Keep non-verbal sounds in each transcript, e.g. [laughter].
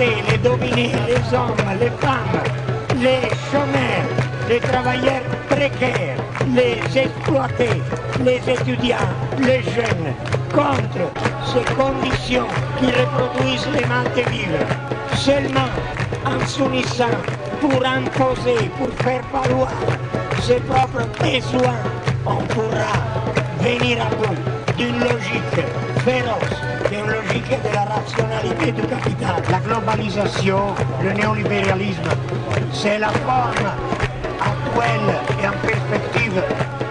les dominer, les hommes, les femmes, les chômeurs, les travailleurs précaires, les exploités, les étudiants, les jeunes, contre ces conditions qui reproduisent les vivre. Seulement en s'unissant pour imposer, pour faire valoir ses propres besoins, on pourra venir à bout d'une logique féroce, d'une logique de la rationalité du capital. La globalisation, le néolibéralisme, c'est la forme actuelle et en perspective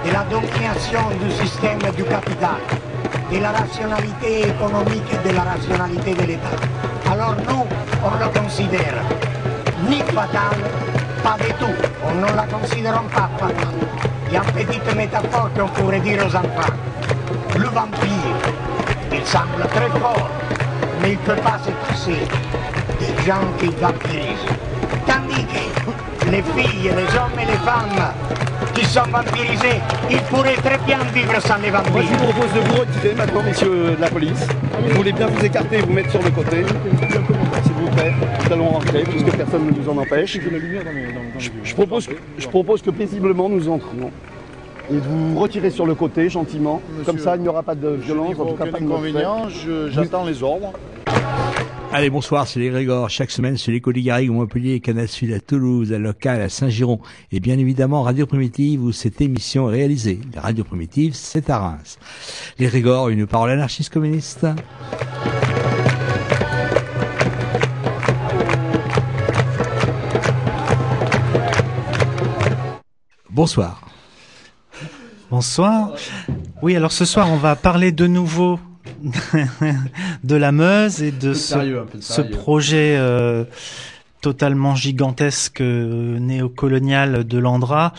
de la domination du système du capital, de la rationalité économique et de la rationalité de l'État. Alors nous, on le considère ni fatal, pas du tout. On la considère pas fatale. Il y a une petite métaphore qu'on pourrait dire aux enfants. Le vampire, il semble très fort, mais il ne peut pas se passer des gens qui vampirisent. Tandis que les filles, les hommes et les femmes qui sont vampirisés, ils pourraient très bien vivre sans les Moi, je vampires. vous propose de vous retirer maintenant, messieurs de la police. Vous voulez bien vous écarter et vous mettre sur le côté. S'il vous plaît, nous allons rentrer puisque personne ne nous en empêche. Je, je propose, que- je propose que paisiblement nous entrions et de vous retirer sur le côté gentiment. Comme ça, il n'y aura pas de violence, en tout cas pas je- j'attends les ordres. Allez, bonsoir, c'est les Grégor. Chaque semaine, c'est les Garrigue, Montpellier, Canal Sud à Toulouse, à Local, à Saint-Giron. Et bien évidemment, Radio Primitive, où cette émission est réalisée. La Radio Primitive, c'est à Reims. Les Grégor, une parole anarchiste communiste. Bonsoir. Bonsoir. Oui, alors ce soir, on va parler de nouveau [laughs] de la Meuse et de ce, sérieux, un peu de ce sérieux. projet euh, totalement gigantesque euh, néocolonial de l'Andra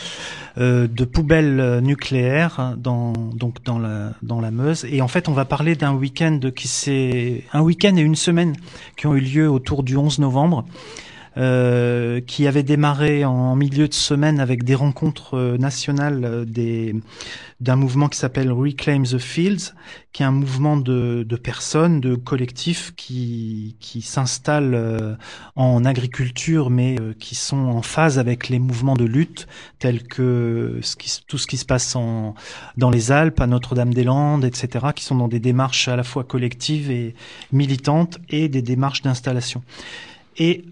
euh, de poubelles nucléaires dans donc dans la dans la Meuse et en fait on va parler d'un week-end qui s'est un week-end et une semaine qui ont eu lieu autour du 11 novembre qui avait démarré en milieu de semaine avec des rencontres euh, nationales euh, des d'un mouvement qui s'appelle Reclaim the Fields, qui est un mouvement de, de personnes, de collectifs qui, qui s'installent euh, en agriculture, mais euh, qui sont en phase avec les mouvements de lutte, tels que ce qui, tout ce qui se passe en, dans les Alpes, à Notre-Dame-des-Landes, etc., qui sont dans des démarches à la fois collectives et militantes et des démarches d'installation. Et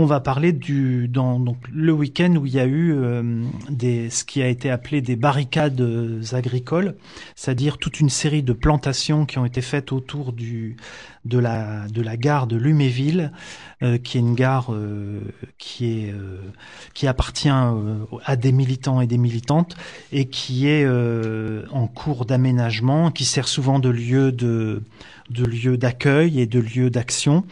on va parler du dans donc le week-end où il y a eu euh, des ce qui a été appelé des barricades euh, agricoles, c'est-à-dire toute une série de plantations qui ont été faites autour du de la de la gare de Luméville, euh, qui est une gare qui est qui appartient à des militants et des militantes et qui est en cours d'aménagement, qui sert souvent de lieu de de lieu d'accueil et de lieu d'action.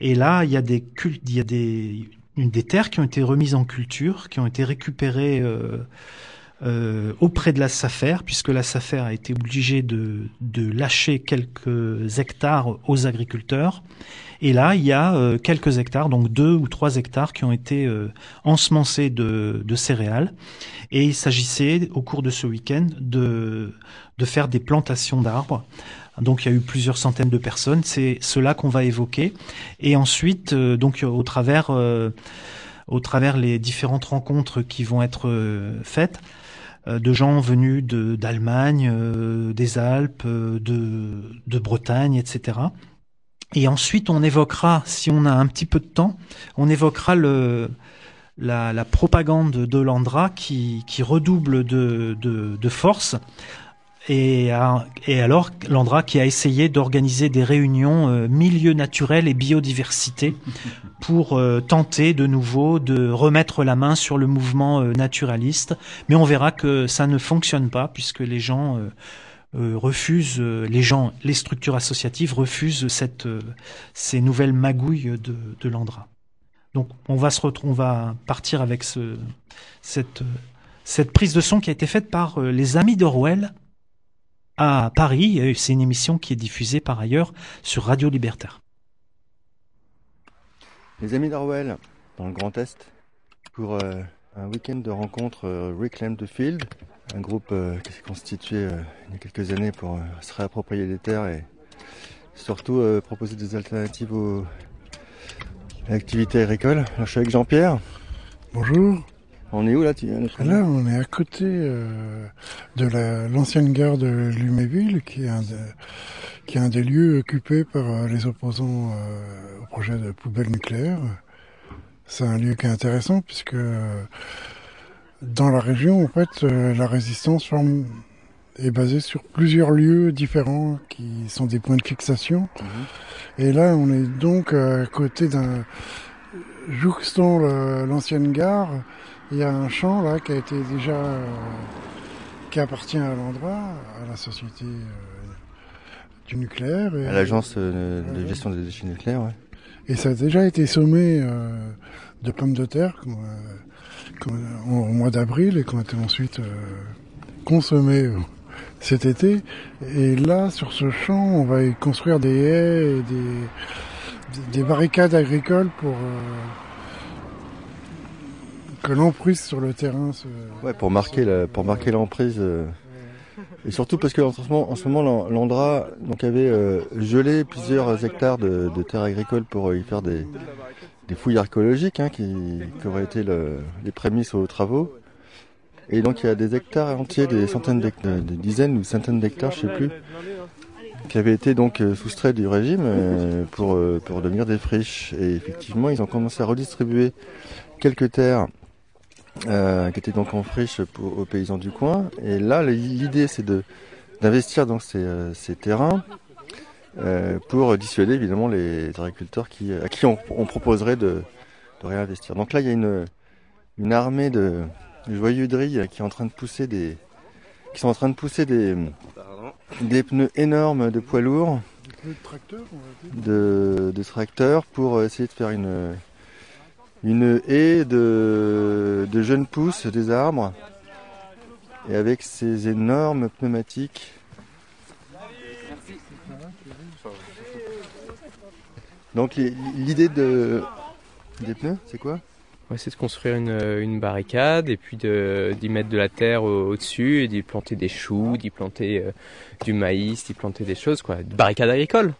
Et là, il y a des terres qui ont été remises en culture, qui ont été récupérées euh, euh, auprès de la SAFER, puisque la SAFER a été obligée de lâcher quelques hectares aux agriculteurs. Et là, il y a euh, quelques hectares, donc deux ou trois hectares, qui ont été euh, ensemencés de, de céréales. Et il s'agissait, au cours de ce week-end, de, de faire des plantations d'arbres. Donc il y a eu plusieurs centaines de personnes, c'est cela qu'on va évoquer. Et ensuite, euh, donc au travers, euh, au travers les différentes rencontres qui vont être euh, faites, euh, de gens venus d'Allemagne, des Alpes, de, de Bretagne, etc. Et ensuite, on évoquera, si on a un petit peu de temps, on évoquera le la, la propagande de l'Andra qui, qui redouble de, de, de force et, alors, l'Andra qui a essayé d'organiser des réunions euh, milieu naturel et biodiversité [laughs] pour euh, tenter de nouveau de remettre la main sur le mouvement euh, naturaliste. Mais on verra que ça ne fonctionne pas puisque les gens refusent, euh, les gens, les structures associatives refusent cette, euh, ces nouvelles magouilles de, l'Andra. Donc, on va se retrouver, on va partir avec ce, cette, euh, prise de son qui a été faite par euh, les amis d'Orwell à Paris. C'est une émission qui est diffusée par ailleurs sur Radio Libertaire. Les amis d'Orwell, dans le Grand Est, pour euh, un week-end de rencontre euh, Reclaim the Field, un groupe euh, qui s'est constitué euh, il y a quelques années pour euh, se réapproprier les terres et surtout proposer des alternatives aux, l'activité agricole. Alors, je suis avec Jean-Pierre. Bonjour. On est où là tu... Là, on est à côté euh, de la- l'ancienne gare de Luméville, qui est un, de- qui est un des lieux occupés par euh, les opposants euh, au projet de poubelle nucléaire. C'est un lieu qui est intéressant puisque dans la région, en fait, euh, la résistance forme- est basée sur plusieurs lieux différents qui sont des points de fixation. Et là, on est donc à côté d'un jouxtant l'ancienne gare. Il y a un champ là qui a été déjà euh, qui appartient à l'Andra, à la société euh, du nucléaire. Et, À l'agence euh, de gestion des déchets nucléaires, ouais. et ça a déjà été sommé euh, de pommes de terre euh, qu'on- au mois d'avril et qui ont été ensuite euh, consommées euh, cet été. Et là, sur ce champ, on va y construire des haies et des, des barricades agricoles pour euh, que l'emprise sur le terrain se... Ouais, pour marquer la, pour marquer l'emprise. et surtout parce que en ce moment, en ce moment l'An- l'Andra donc avait gelé plusieurs hectares de, de terres agricoles pour y faire des, des fouilles archéologiques hein, qui, auraient été le- les prémices aux travaux. Et donc il y a des hectares entiers, des centaines d'hectares, des dizaines ou centaines d'hectares, je sais plus, qui avaient été donc euh, soustraits du régime euh, pour, euh, devenir des friches. Et effectivement, ils ont commencé à redistribuer quelques terres euh, qui étaient donc en friche aux paysans du coin. Et là, l'idée, c'est d'investir dans euh, ces terrains euh, pour dissuader évidemment les agriculteurs qui, à qui on, on proposerait de, de réinvestir. Donc là, il y a une, une armée de, de joyeux drilles qui est en train de pousser des, qui sont en train de pousser des, des pneus énormes de poids lourds, Le tracteur, on va dire. de, de tracteurs pour essayer de faire une, une haie de, de jeunes pousses des arbres et avec ces énormes pneumatiques. Donc li- l'idée de des pneus, c'est quoi? Ouais, c'est de construire une, euh, une barricade et puis d'y mettre de la terre au- au-dessus et d'y planter des choux, d'y planter euh, du maïs, d'y planter des choses, quoi. Une barricade agricole.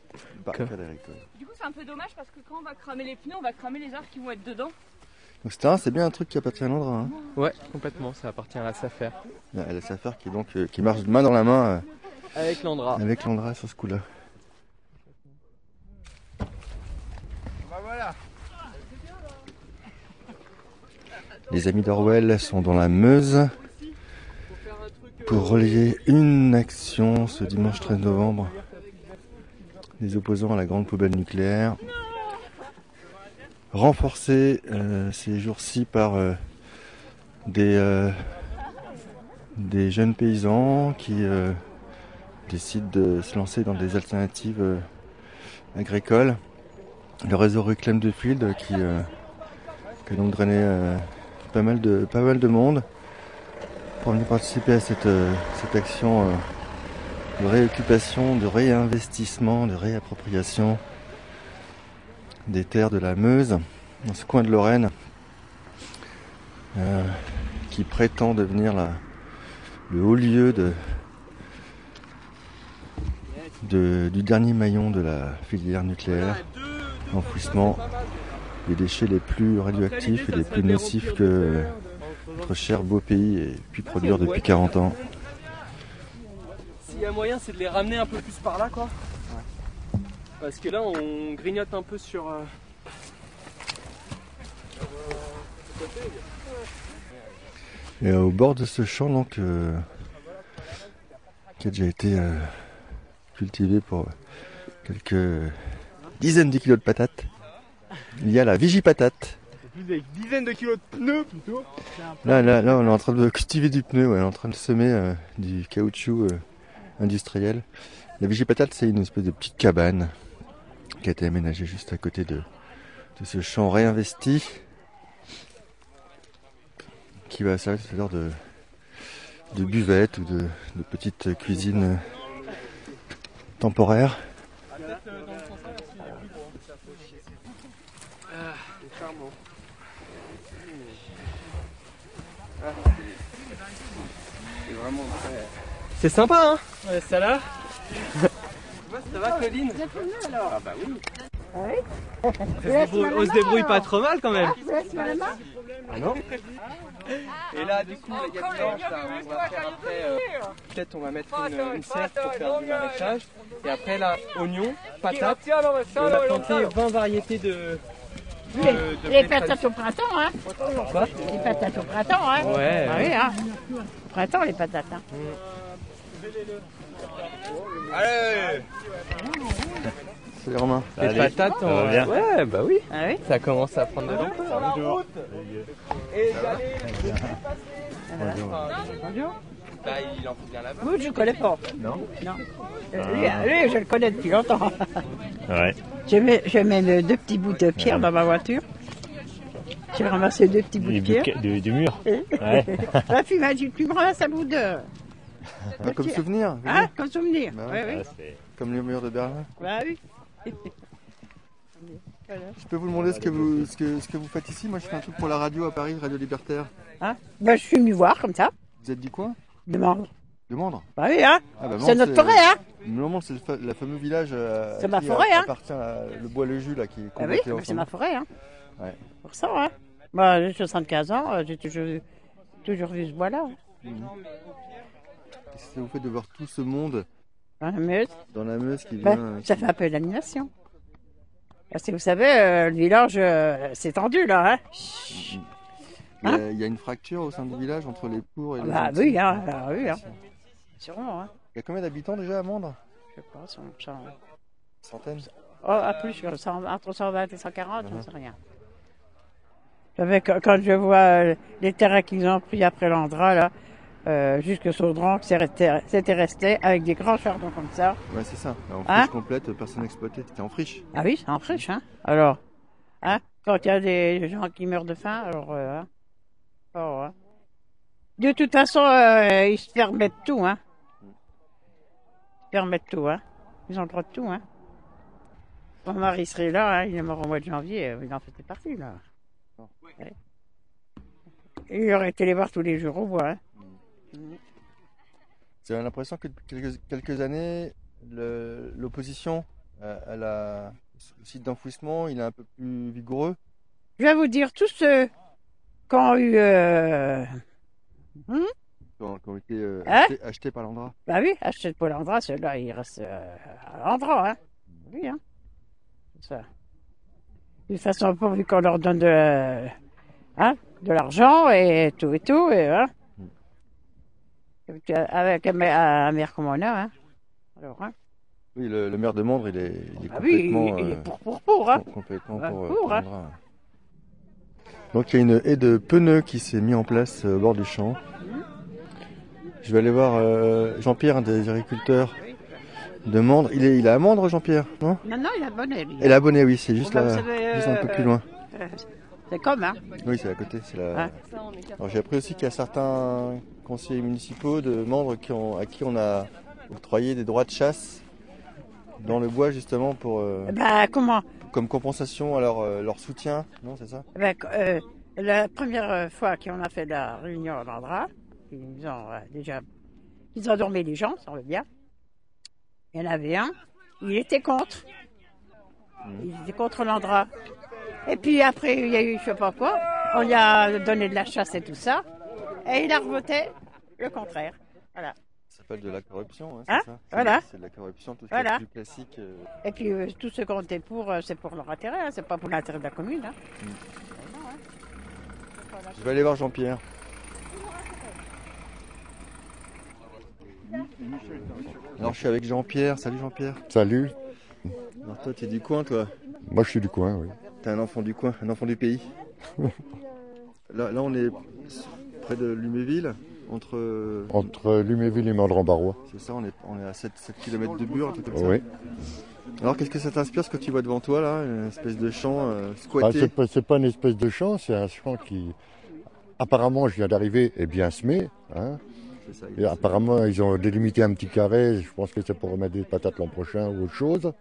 Barricade agricole. Du coup, c'est un peu dommage parce que quand on va cramer les pneus, on va cramer les arbres qui vont être dedans. Donc c'est bien un truc qui appartient à Londres. Hein. Ouais, complètement, ça appartient à la SAFER. La, la SAFER qui, est donc, euh, qui marche main dans la main Avec euh, l'Andra. avec l'Andra sur ce coup-là. Les amis d'Orwell sont dans la Meuse pour relayer une action ce dimanche 13 novembre des opposants à la grande poubelle nucléaire. Renforcée euh, ces jours-ci par euh, des, euh, des jeunes paysans qui euh, décident de se lancer dans des alternatives agricoles. Le réseau Reclaim de Field qui, qui a donc drainé pas, mal de, pas mal de monde pour venir participer à cette, euh, cette action euh, de réoccupation, de réinvestissement, de réappropriation des terres de la Meuse, dans ce coin de Lorraine, euh, qui prétend devenir le haut lieu de- du dernier maillon de la filière nucléaire, enfouissement des déchets les plus radioactifs et les plus nocifs que notre cher beau pays ait pu produire depuis 40 ans. S'il y a moyen, c'est de les ramener un peu plus par là, quoi. Parce que là, on grignote un peu sur. euh, Et au bord de ce champ, donc, euh, qui a déjà été euh, cultivé pour quelques dizaines de kilos de patates, il y a la vigie-patate. Des dizaines de kilos de pneus plutôt. Là, là, là, on est en train de cultiver du pneu, ouais, on est en train de semer euh, du caoutchouc euh, industriel. La vigie-patate, c'est une espèce de petite cabane qui a été aménagée juste à côté de, de ce champ réinvesti qui va servir de, de buvette ou de, de petite cuisine euh, temporaire. C'est sympa, hein Ouais, ça là Ça va, Claudine Ah bah oui. On se débrouille pas trop mal quand même. Ah non Et là, du coup, il y a de l'orge, là, on va faire après. euh, Peut-être on va mettre une, une serre pour faire du maraîchage. Et après, là, oignons, patates. Et on a planté 20 variétés de. De- de Les patates au printemps, hein. Quoi Les patates au printemps, hein. Ouais. Ah oui, hein. Au printemps, les patates, hein. Salut Romain. Les patates, on... ouais, bah oui. Ah oui. Ça commence à prendre de l'ampleur. Bah, il en faut bien là-bas. Moi, je ne connais pas. Non Non. Lui, lui, je le connais depuis longtemps. Ouais. Mis, j'ai mis euh, deux petits bouts de pierre dans ma voiture. J'ai ramassé deux petits bouts de pierre. du, du mur. Ouais. La fille m'a dit, tu me ramasses un bout de... Ah, comme souvenir oui. Hein, comme souvenir. Bah oui, ouais. oui. Ah, Comme le mur de Berlin. Bah oui. Voilà. Je peux vous demander ce que vous, ce que, ce que vous faites ici Moi, je fais un truc pour la radio à Paris, Radio Libertaire. Hein? Bah, je suis venu voir, comme ça. Vous êtes du coin? De Mandre. De Mandre Bah oui, hein ah, bah, C'est Mandre, notre forêt, hein Normalement, c'est le, fa- le fameux village euh, C'est ma forêt, hein. appartient à- le bois le jus là qui est Ah oui, bah, c'est ma forêt, hein Ouais. Pour ça, hein Moi, j'ai 75 ans, euh, j'ai toujours, toujours vu ce bois-là. hein. Qu'est-ce que vous faites de voir tout ce monde Dans la Meuse. dans la Meuse qui Bah, vient ça fait un peu d'animation. Parce que vous savez, euh, le village euh, s'est tendu, là, hein il, y a, il y a une fracture au sein du village entre les pour et les Bah anti. oui, hein, bah oui, hein. Sûrement, hein. Il y a combien d'habitants déjà à Mandre Je sais pas, cent- cent- Centaines Oh, à plus, cent- entre 120 et 140, j'en sais rien. Vous savez, quand, je vois euh, les terrains qu'ils ont pris après l'Andra, là, euh, jusque Saudran, c'était c'était resté avec des grands chardons comme ça. Ouais, c'est ça. En Hein friche complète, personne exploité. C'était en friche. Ah oui, c'est en friche, hein. Alors, hein, quand il y a des gens qui meurent de faim, alors, euh, hein. Oh, hein. De toute façon, euh, ils se permettent tout, hein. Ils se permettent tout, hein. Ils ont le droit de tout, hein. Mon mari serait là, hein, il est mort au mois de janvier, euh, il en faisait partie, là. Ouais. Il aurait été les voir tous les jours au bois, hein. J'ai l'impression que depuis quelques, quelques années, l'opposition à, à la, au site d'enfouissement, il est un peu plus vigoureux? Je vais vous dire, tous ceux qui ont eu, euh, ont, qui ont été euh, Hein? achetés, achetés par l'Andra. Bah oui, achète Paul Andra, ceux-là, ils restent euh, à Andra, hein. Oui, hein. Ça. De toute façon, pourvu qu'on leur donne de, hein, de l'argent et tout et tout, et hein. Avec un, ma- un maire comme on a, hein. Alors, hein. Oui, le, le maire de Mandre, il est, il est Ah oui, complètement, il, il euh, est pour, pour, pour, hein. com- complètement pour, euh, pour, pour hein. Donc il y a une haie de pneus qui s'est mise en place euh, au bord du champ. Je vais aller voir euh, Jean-Pierre, un des agriculteurs de Mandre. Il est, il est à Mandre, Jean-Pierre, non? Non, non, il a bonne lui. Et l'abonné, oui, c'est juste bah, là, juste un peu euh, plus loin. Euh, C'est comme, hein. Oui, c'est à côté. C'est la... Hein Alors j'ai appris aussi qu'il y a certains conseillers municipaux de Mandre qui ont, à qui on a octroyé des droits de chasse dans le bois justement pour Bah, comment? Comme compensation à leur, euh, leur soutien, non c'est ça? Ben, euh, la première euh, fois qu'on a fait la réunion à l'Andra, ils ont euh, déjà ils ont dormi les gens, ça va bien. Il y en avait un, il était contre. Il était contre l'Andra. Et puis après, il y a eu je sais pas quoi, on lui a donné de la chasse et tout ça, et il a revoté le contraire. Voilà. Ça s'appelle de la corruption, hein, c'est Hein ça C'est- Voilà. C'est de la corruption, tout ce Voilà. qui est plus classique. euh, Et puis euh, tout ce qu'on était pour, euh, c'est pour leur intérêt, hein, c'est pas pour l'intérêt de la commune. hein. Je vais aller voir Jean-Pierre. Alors je suis avec Jean-Pierre. Salut Jean-Pierre. Salut, Alors toi tu es du coin toi? Moi je suis du coin, oui. T'es un enfant du coin, un enfant du pays? [laughs] là, là on est près de Luméville, entre... Entre Luméville et Mandran-Barrois. C'est ça, on est, on est à 7, 7 km de Bure, truc comme ça. Oui. Alors qu'est-ce que ça t'inspire ce que tu vois devant toi là Une espèce de champ euh, Ah, squatté c'est pas, c'est pas une espèce de champ, c'est un champ qui, apparemment, je viens d'arriver, est bien semé. Hein. Ça, Et apparemment, ils ont délimité un petit carré. Je pense que c'est pour remettre des patates l'an prochain ou autre chose.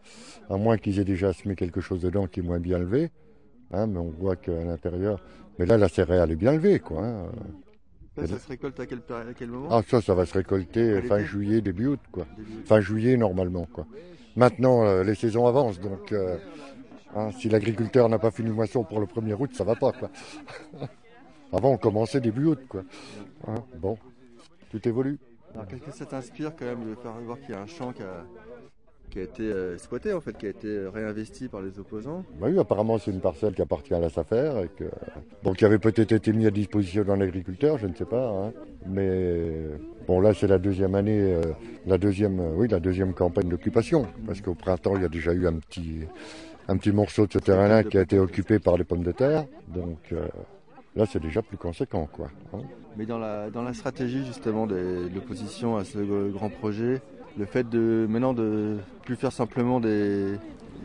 À moins qu'ils aient déjà semé quelque chose dedans qui est moins bien levé. Hein, mais on voit qu'à l'intérieur. Mais là, la céréale est bien levée, quoi. hein. Ça, ça se récolte à quel, à quel moment? Ah, ça, ça va se récolter fin juillet, début août, quoi. Début. Fin juillet, normalement, quoi. Maintenant, euh, les saisons avancent, donc euh, Hein, si l'agriculteur n'a pas fini moisson pour le 1er août, ça va pas. Quoi. [laughs] Avant, on commençait début août. Quoi. Hein, bon, tout évolue. Alors qu'est-ce que ça t'inspire quand même de faire voir qu'il y a un champ qui a, qui a été euh, exploité en fait, qui a été réinvesti par les opposants Bah oui, apparemment c'est une parcelle qui appartient à la SAFER et que donc qui avait peut-être été mis à disposition d'un agriculteur, je ne sais pas. hein. Mais bon là c'est la deuxième année, euh, la deuxième, euh, oui la deuxième campagne d'occupation parce qu'au printemps il y a déjà eu un petit un petit morceau de ce terrain-là qui a été occupé par les pommes de terre. Donc euh, là c'est déjà plus conséquent quoi. hein. Mais dans la, dans la stratégie justement de l'opposition à ce euh, grand projet, le fait de maintenant de plus faire simplement des,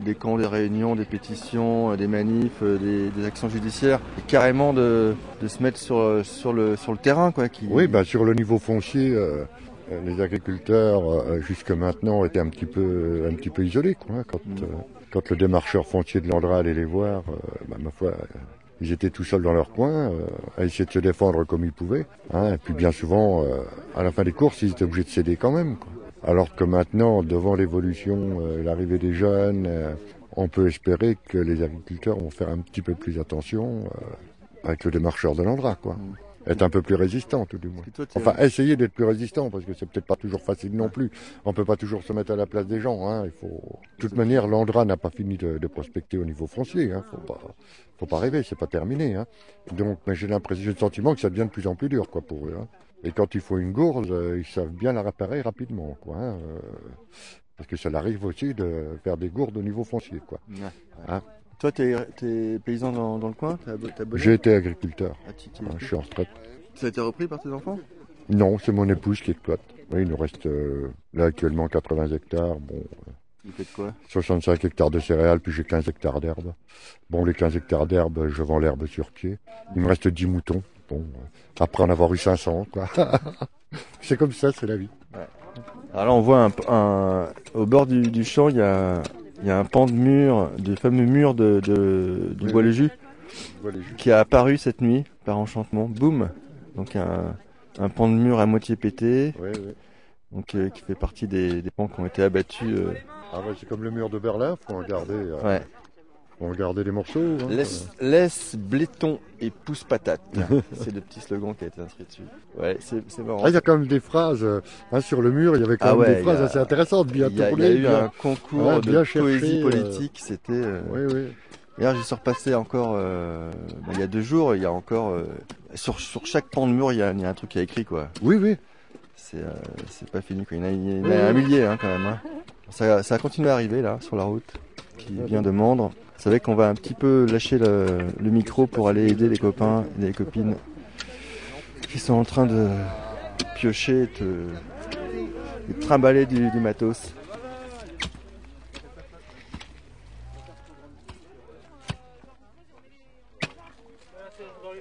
des camps, des réunions, des pétitions, euh, des manifs, euh, des, des actions judiciaires, et carrément de, de se mettre sur, euh, sur, le, sur le terrain quoi. Qui... Oui, ben, sur le niveau foncier, euh, les agriculteurs euh, jusque maintenant étaient un petit peu, un petit peu isolés. Quoi, hein. quand, euh, quand le démarcheur foncier de l'Andra allait les voir, euh, ben, ma foi, euh, ils étaient tout seuls dans leur coin, euh, à essayer de se défendre comme ils pouvaient. hein. et puis bien souvent, euh, à la fin des courses, ils étaient obligés de céder quand même. Quoi. Alors que maintenant, devant l'évolution, euh, l'arrivée des jeunes, euh, on peut espérer que les agriculteurs vont faire un petit peu plus attention euh, avec le démarcheur de l'Andra, quoi. Être un peu plus résistant, tout du moins. Enfin, essayer d'être plus résistant, parce que c'est peut-être pas toujours facile non plus. On peut pas toujours se mettre à la place des gens. Hein. Il faut. De toute manière, l'Andra n'a pas fini de, de prospecter au niveau foncier. Hein. Faut pas, faut pas rêver, c'est pas terminé. Hein. Donc, j'ai l'impression, j'ai le sentiment que ça devient de plus en plus dur, quoi, pour eux. Hein. Et quand il faut une gourde, euh, ils savent bien la réparer rapidement, quoi. hein, euh, parce que ça l'arrive aussi de faire des gourdes au niveau foncier, quoi. Ouais. Hein. Toi, t'es es paysan dans, dans le coin J'ai été agriculteur. Ah, tu- tu- Hein, je suis en retraite. Ça a été repris par tes enfants? Non, c'est mon épouse qui exploite. Oui, il nous reste euh, là actuellement 80 hectares. Bon, euh, Il fait de quoi? 65 hectares de céréales, puis j'ai 15 hectares d'herbe. Bon, les 15 hectares d'herbe, je vends l'herbe sur pied. Il me reste 10 moutons. Bon, euh, après en avoir eu 500, quoi. [laughs] c'est comme ça, c'est la vie. Alors là, on voit un, un- au bord du, du champ, il y a, il y a un pan de mur, du fameux mur de, de- du Oui, bois oui. le jus. qui a apparu cette nuit par enchantement. Boum Donc un, un pan de mur à moitié pété, donc euh, qui fait partie des, des pans qui ont été abattus. euh. Ah ouais, c'est comme le mur de Berlin, faut en garder, euh, Ouais. Faut en garder des morceaux. hein. Laisse, laisse bléton et pousse patate. [laughs] c'est le petit slogan qui a été inscrit dessus. Ouais, c'est c'est marrant. Ah, il y a quand même des phrases hein, sur le mur. Il y avait quand Ah même ouais, des phrases a- assez intéressantes, bien Il y a, il y a tournées. eu bien- un concours Ouais, de cherché, poésie euh, politique, c'était. euh, Oui, oui. D'ailleurs, j'y suis repassé encore euh, bah, il y a deux jours. Il y a encore euh, sur, sur chaque pan de mur, il y, a, il y a un truc qui est écrit quoi. Oui, oui. C'est c'est pas fini quoi. Il y en a, il y en a Oui, un millier hein, quand même. Ça, ça a continué à arriver là sur la route qui vient de Mandre. Vous savez qu'on va un petit peu lâcher le, micro pour aller aider les copains et les copines qui sont en train de piocher et de, trimballer du matos. Euh,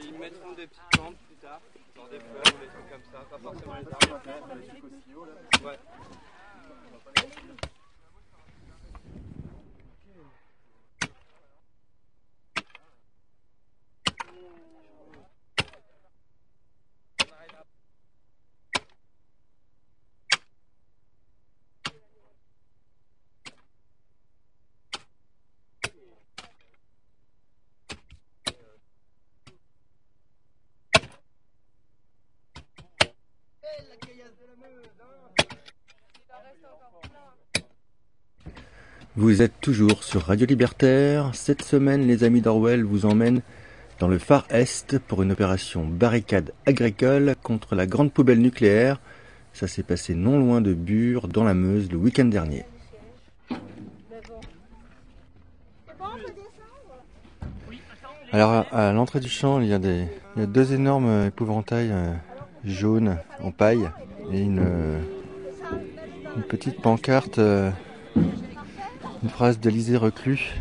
ils mettront des petites plantes plus tard, genre des fleurs ou des trucs comme ça, pas forcément les arbres. après, des trucs aussi hauts, là. Ouais. Vous êtes toujours sur Radio Libertaire. Cette semaine, les amis d'Orwell vous emmènent dans le Far Est pour une opération barricade agricole contre la grande poubelle nucléaire. Ça s'est passé non loin de Bure, dans la Meuse, le week-end dernier. Alors, à, l'entrée du champ, il y a, des, il y a deux énormes épouvantails euh, jaunes en paille et une, euh, une petite pancarte, euh, une phrase d'Élysée Reclus.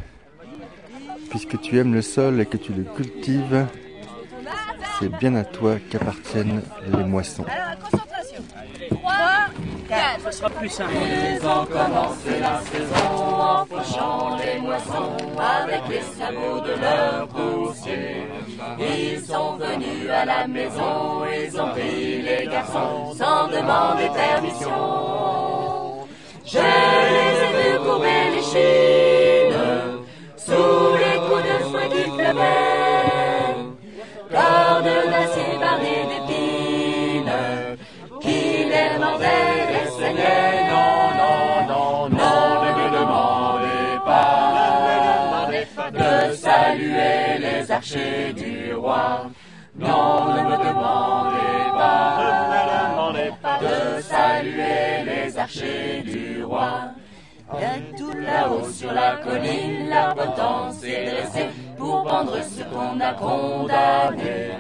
Puisque tu aimes le sol et que tu le cultives, c'est bien à toi qu'appartiennent les moissons. Alors, concentration. 3, 4. Ce sera plus simple. Ils ont commencé la saison en fauchant les moissons avec les sabots de leur poussier. Ils sont venus à la maison, ils ont pris les garçons sans demander permission. Je les ai vus courir les chines avait corps de l'acier barré d'épines, qui les mordait et saignait. Non, non, non, non, ne me demandez pas de saluer les archers du roi. Non, ne me demandez pas de saluer les archers du roi. Et tout là-haut sur la colline, la potence est dressée pour pendre ce qu'on a condamné.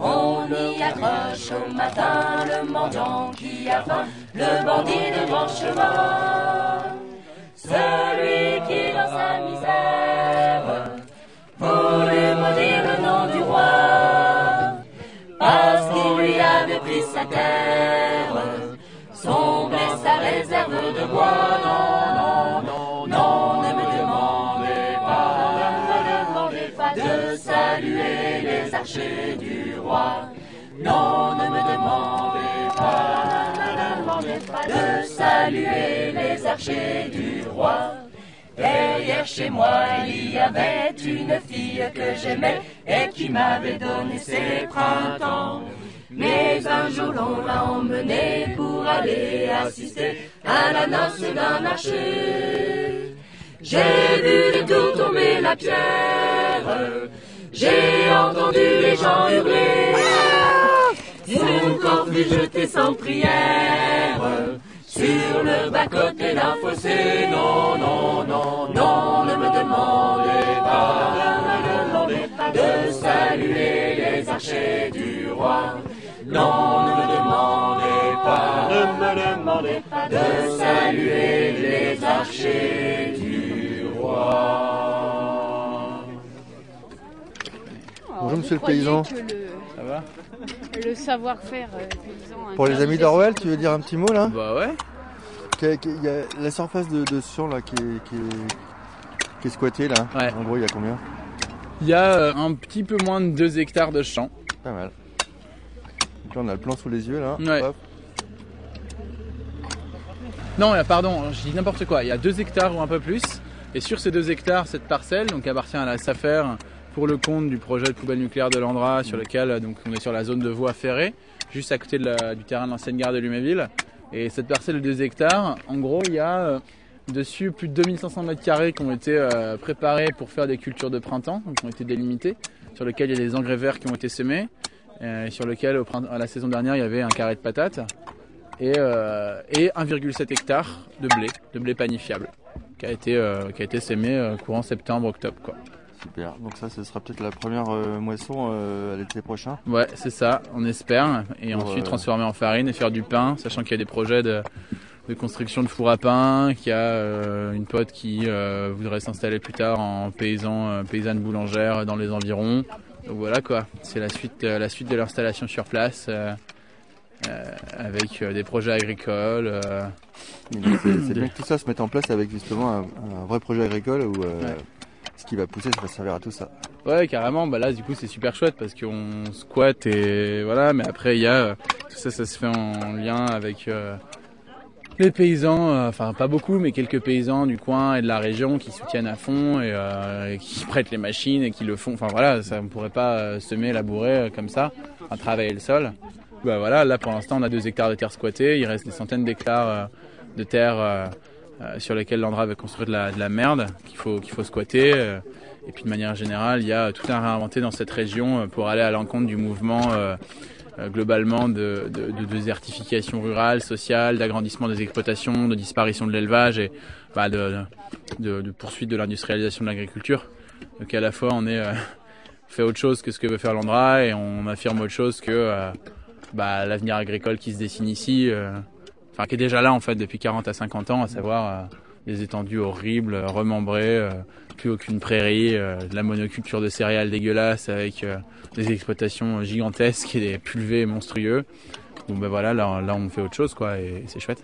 On y accroche au matin le mendiant qui a faim, le bandit de grand chemin. Celui qui dans sa misère voulut maudire le nom du roi, parce qu'il lui avait pris sa terre, réserve de bois. Non, non, non, non, ne me demandez pas, de saluer les archers du roi. Non, ne me demandez pas, ne me demandez pas de saluer les archers du roi. Derrière chez moi, il y avait une fille que j'aimais et qui m'avait donné ses printemps. Mais un jour l'on l'a emmenée pour aller assister à la noce d'un archer. J'ai vu les tours tomber la pierre, j'ai entendu les gens hurler. Son corps fut jeté sans prière sur le bas-côté d'un fossé. Non, non, non, non, ne me demandez pas, ne me demandez pas de saluer les archers du roi. Non, ne me demandez pas, ne me demandez pas de saluer les archers du roi. Bonjour monsieur le paysan. Ça va Le savoir-faire euh, paysan. Pour les amis d'Orwell, tu veux dire un petit mot là Bah ouais. Y a- qu'il y a la surface de, de champ là qui est, qui est, qui est squattée là. En gros, il y a combien Il y a euh, un petit peu moins de 2 hectares de champ. Pas mal. Donc là, on a le plan sous les yeux là. Ouais. Hop. Non, pardon, je dis n'importe quoi. Il y a 2 hectares ou un peu plus. Et sur ces 2 hectares, cette parcelle, donc qui appartient à la SAFER pour le compte du projet de poubelle nucléaire de l'Andra, sur lequel euh, donc, on est sur la zone de voie ferrée, juste à côté de la- du terrain de l'ancienne gare de Luméville. Et cette parcelle de 2 hectares, en gros, il y a euh, dessus plus de 2500 mètres carrés qui ont été euh, préparés pour faire des cultures de printemps, donc qui ont été délimités, sur lesquels il y a des engrais verts qui ont été semés, euh, sur lequel au à la saison dernière il y avait un carré de patates et, euh, et 1,7 hectare de blé, de blé panifiable, qui a été, euh, qui a été sémé euh, courant septembre-octobre. Quoi. Super. Donc ça, ce sera peut-être la première euh, moisson euh, à l'été prochain. Ouais, c'est ça, on espère. Et Pour, ensuite euh, transformer en farine et faire du pain, sachant qu'il y a des projets de, de construction de four à pain, qu'il y a euh, une pote qui euh, voudrait s'installer plus tard en paysan, euh, paysanne boulangère dans les environs. Donc voilà quoi, c'est la suite, euh, la suite de l'installation sur place. euh, euh, avec des projets agricoles. C'est bien que tout ça se mette en place avec justement un, un vrai projet agricole où ce qui va pousser, ça va servir à tout ça. Ouais, carrément. Bah là, du coup, c'est super chouette parce qu'on squatte et voilà. Mais après, il y a tout ça, ça se fait en lien avec les paysans. euh, Enfin, pas beaucoup, mais quelques paysans du coin et de la région qui soutiennent à fond et, euh, qui [laughs] prêtent les machines et qui le font. Enfin voilà, ça, on pourrait pas euh, semer, labourer comme ça, enfin, travailler le sol. Bah voilà, là pour l'instant, on a deux hectares de terre squattée. Il reste des centaines d'hectares de terre. sur lesquels l'Andra veut construire de la, de la merde qu'il faut, qu'il faut squatter. et puis de manière générale, il y a tout à réinventer dans cette région pour aller à l'encontre du mouvement globalement de, désertification rurale, sociale, d'agrandissement des exploitations, de disparition de l'élevage et bah, de, poursuite de l'industrialisation de l'agriculture. Donc à la fois on est euh, fait autre chose que ce que veut faire l'Andra et on affirme autre chose que euh, bah, l'avenir agricole qui se dessine ici. euh, enfin qui est déjà là en fait depuis 40 à 50 ans, à savoir euh, des étendues horribles, euh, remembrées, euh, plus aucune prairie, euh, de la monoculture de céréales dégueulasse avec des exploitations gigantesques et des pulvés monstrueux. Bon ben voilà, là, là on fait autre chose quoi et c'est chouette.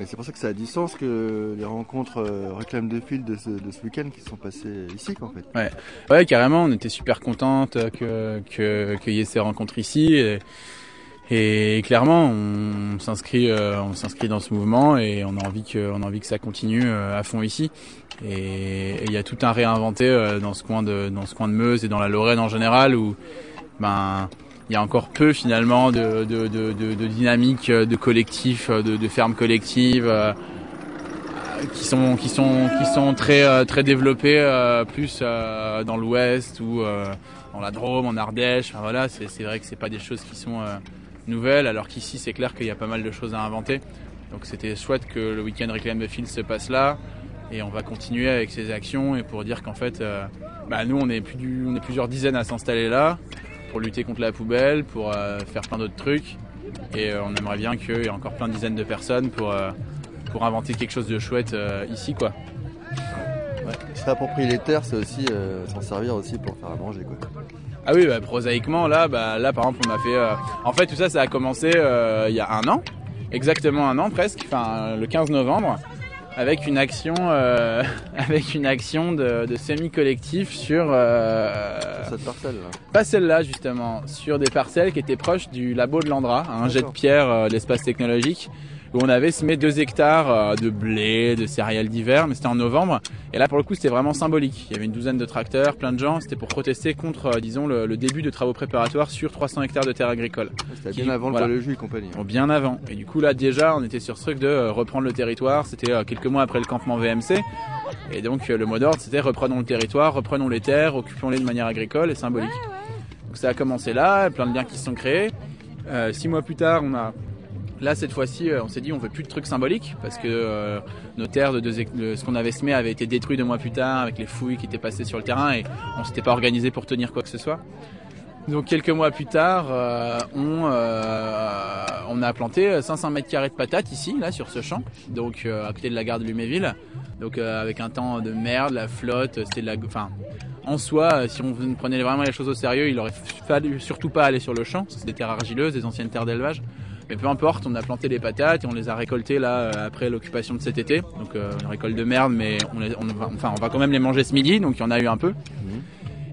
Et c'est pour ça que ça a du sens que les rencontres réclament de fil de ce, week-end qui sont passées ici quoi, en fait. Ouais, ouais carrément, on était super contente que que qu'il y ait ces rencontres ici et, Et clairement, on s'inscrit, euh, on s'inscrit dans ce mouvement et on a envie que, on a envie que ça continue euh, à fond ici. Et il y a tout un réinventé euh, dans ce coin de, dans ce coin de Meuse et dans la Lorraine en général où, ben, il y a encore peu finalement de, de, de, de, dynamique, de collectifs, de, fermes collectives. qui sont qui sont qui sont très très développés euh, plus dans l'ouest ou dans la Drôme, en Ardèche. Enfin, voilà, c'est vrai que c'est pas des choses qui sont nouvelles, alors qu'ici c'est clair qu'il y a pas mal de choses à inventer. Donc c'était chouette que le week-end Reclaim the Field se passe là et on va continuer avec ces actions et pour dire qu'en fait, euh, bah, nous on est plus du- on est plusieurs dizaines à s'installer là pour lutter contre la poubelle, pour euh, faire plein d'autres trucs et euh, on aimerait bien qu'il y ait encore plein de dizaines de personnes pour euh, pour inventer quelque chose de chouette euh, ici quoi. Ouais. Se réapproprier les terres, c'est aussi euh, s'en servir aussi pour faire à manger quoi. Ah oui, bah, prosaïquement, là, bah, là, par exemple, on a fait. euh, En fait, tout ça, ça a commencé euh, il y a un an, exactement un an presque, enfin le 15 novembre, avec une action, euh, [laughs] avec une action de, de semi-collectif sur. euh, Cette parcelle là. Pas celle-là justement, sur des parcelles qui étaient proches du labo de Landra, un jet de pierre euh, l'espace technologique, où on avait semé 2 hectares euh, de blé, de céréales d'hiver, mais c'était en novembre. Et là pour le coup c'était vraiment symbolique. Il y avait une douzaine de tracteurs, plein de gens, c'était pour protester contre, euh, disons, le, le début de travaux préparatoires sur 300 hectares de terres agricoles. C'était bien avant voilà. le jus et compagnie. hein. Bon, bien avant. Et du coup là déjà on était sur ce truc de euh, reprendre le territoire, c'était quelques mois après le campement VMC. Et donc le mot d'ordre c'était reprenons le territoire, reprenons les terres, occupons-les de manière agricole et symbolique. Donc ça a commencé là, plein de liens qui se sont créés. Euh, six mois plus tard, on a là cette fois-ci, euh, on s'est dit on veut plus de trucs symboliques parce que euh, nos terres de, ce qu'on avait semé avaient été détruits deux mois plus tard avec les fouilles qui étaient passées sur le terrain et on s'était pas organisé pour tenir quoi que ce soit. Donc quelques mois plus tard, euh, on, a planté 500 mètres carrés de patates ici, là, sur ce champ, donc à côté de la gare de Luméville. Donc avec un temps de merde, la flotte, c'était de la, enfin, en soi, si on prenait vraiment les choses au sérieux, il aurait fallu surtout pas aller sur le champ, c'est des terres argileuses, des anciennes terres d'élevage. Mais peu importe, on a planté les patates et on les a récoltées là euh, après l'occupation de cet été. Donc euh, une récolte de merde, mais on, les- on va, enfin, on va quand même les manger ce midi, donc il y en a eu un peu.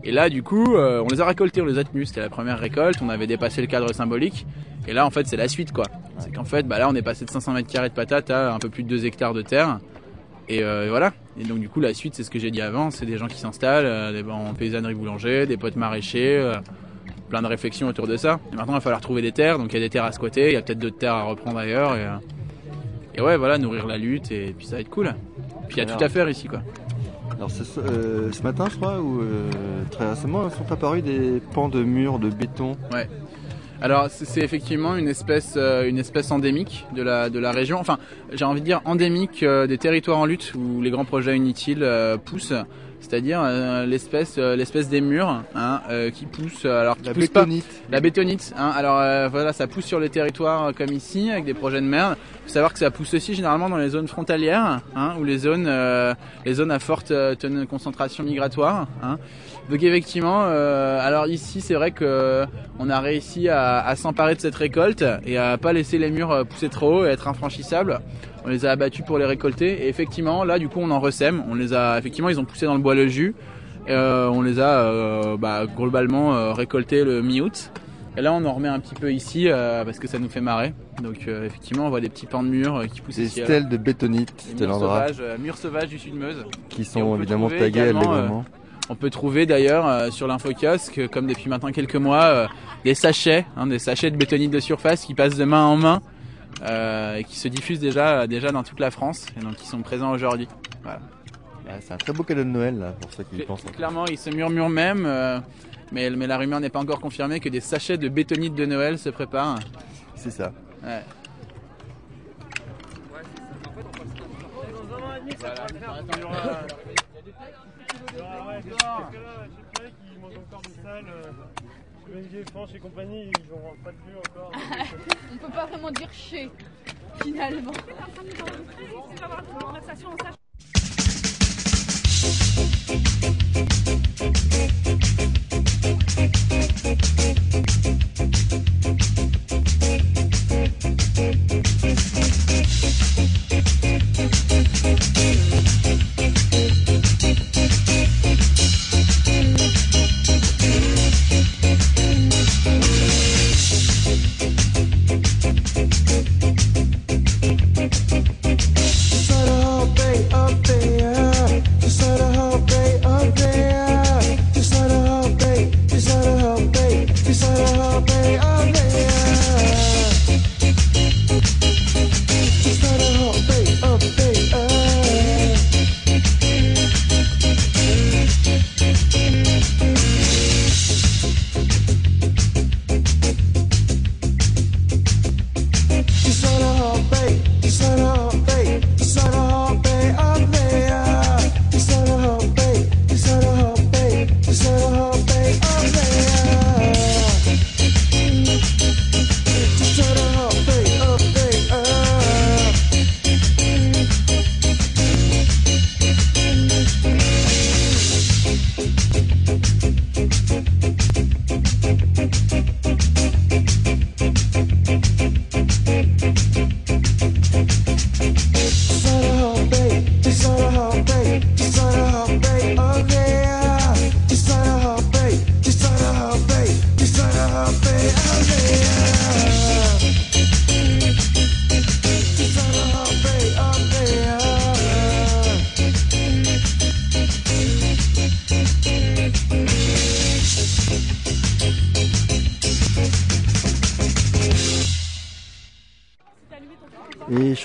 Et là, du coup, euh, on les a récoltés, on les a tenus. C'était la première récolte, on avait dépassé le cadre symbolique. Et là, en fait, c'est la suite, quoi. C'est qu'en fait, bah là, on est passé de 500 mètres carrés de patates à un peu plus de 2 hectares de terre. Et euh, voilà. Et donc, du coup, la suite, c'est ce que j'ai dit avant. C'est des gens qui s'installent, euh, des en paysannerie boulanger, des potes maraîchers, plein de réflexions autour de ça. Et maintenant, il va falloir trouver des terres. Donc, il y a des terres à squatter, il y a peut-être d'autres terres à reprendre ailleurs. Et, euh, et ouais, voilà, nourrir la lutte. Et puis, ça va être cool. Puis, il y a tout à faire ici, quoi. Alors ce, euh, ce matin, je crois, ou euh, très récemment, sont apparus des pans de murs de béton. Ouais. Alors c'est effectivement une espèce, euh, une espèce endémique de la, de la région. Enfin, j'ai envie de dire endémique euh, des territoires en lutte où les grands projets inutiles euh, poussent. C'est-à-dire euh, l'espèce, euh, l'espèce des murs hein, euh, qui poussent. euh, Alors qui La pas- bétonite. La bétonite. Hein, alors euh, voilà, ça pousse sur les territoires euh, comme ici avec des projets de merde. Faut savoir que ça pousse aussi généralement dans les zones frontalières, hein, ou les zones, euh, les zones à forte concentration migratoire. Hein. Donc effectivement, euh, alors ici c'est vrai que on a réussi à, à s'emparer de cette récolte et à pas laisser les murs pousser trop haut et être infranchissables. On les a abattus pour les récolter et effectivement là du coup on en ressème. On les a effectivement ils ont poussé dans le bois le jus. Euh, on les a euh, bah, globalement euh, récoltés le mi-août. Et là on en remet un petit peu ici parce que ça nous fait marrer. Donc effectivement on voit des petits pans de murs qui poussent Des ici. et stèles de bétonite Des de murs sauvages, murs sauvages du sud Meuse. Qui Et sont évidemment tagués également, on peut trouver d'ailleurs euh, sur l'infokiosque, comme depuis maintenant quelques mois, euh, des sachets, hein, des sachets de bétonite de surface qui passent de main en main euh, et qui se diffusent déjà, déjà dans toute la France et donc qui sont présents aujourd'hui. Voilà. Ouais, c'est un très beau cadeau de Noël là, pour ceux qui y pensent. Clairement, il se murmure même, euh, mais, mais la rumeur n'est pas encore confirmée que des sachets de bétonite de Noël se préparent. C'est ça. Ouais. ONG France et compagnie, ils n'auront pas de vue encore. [laughs] On peut pas vraiment dire chez, finalement.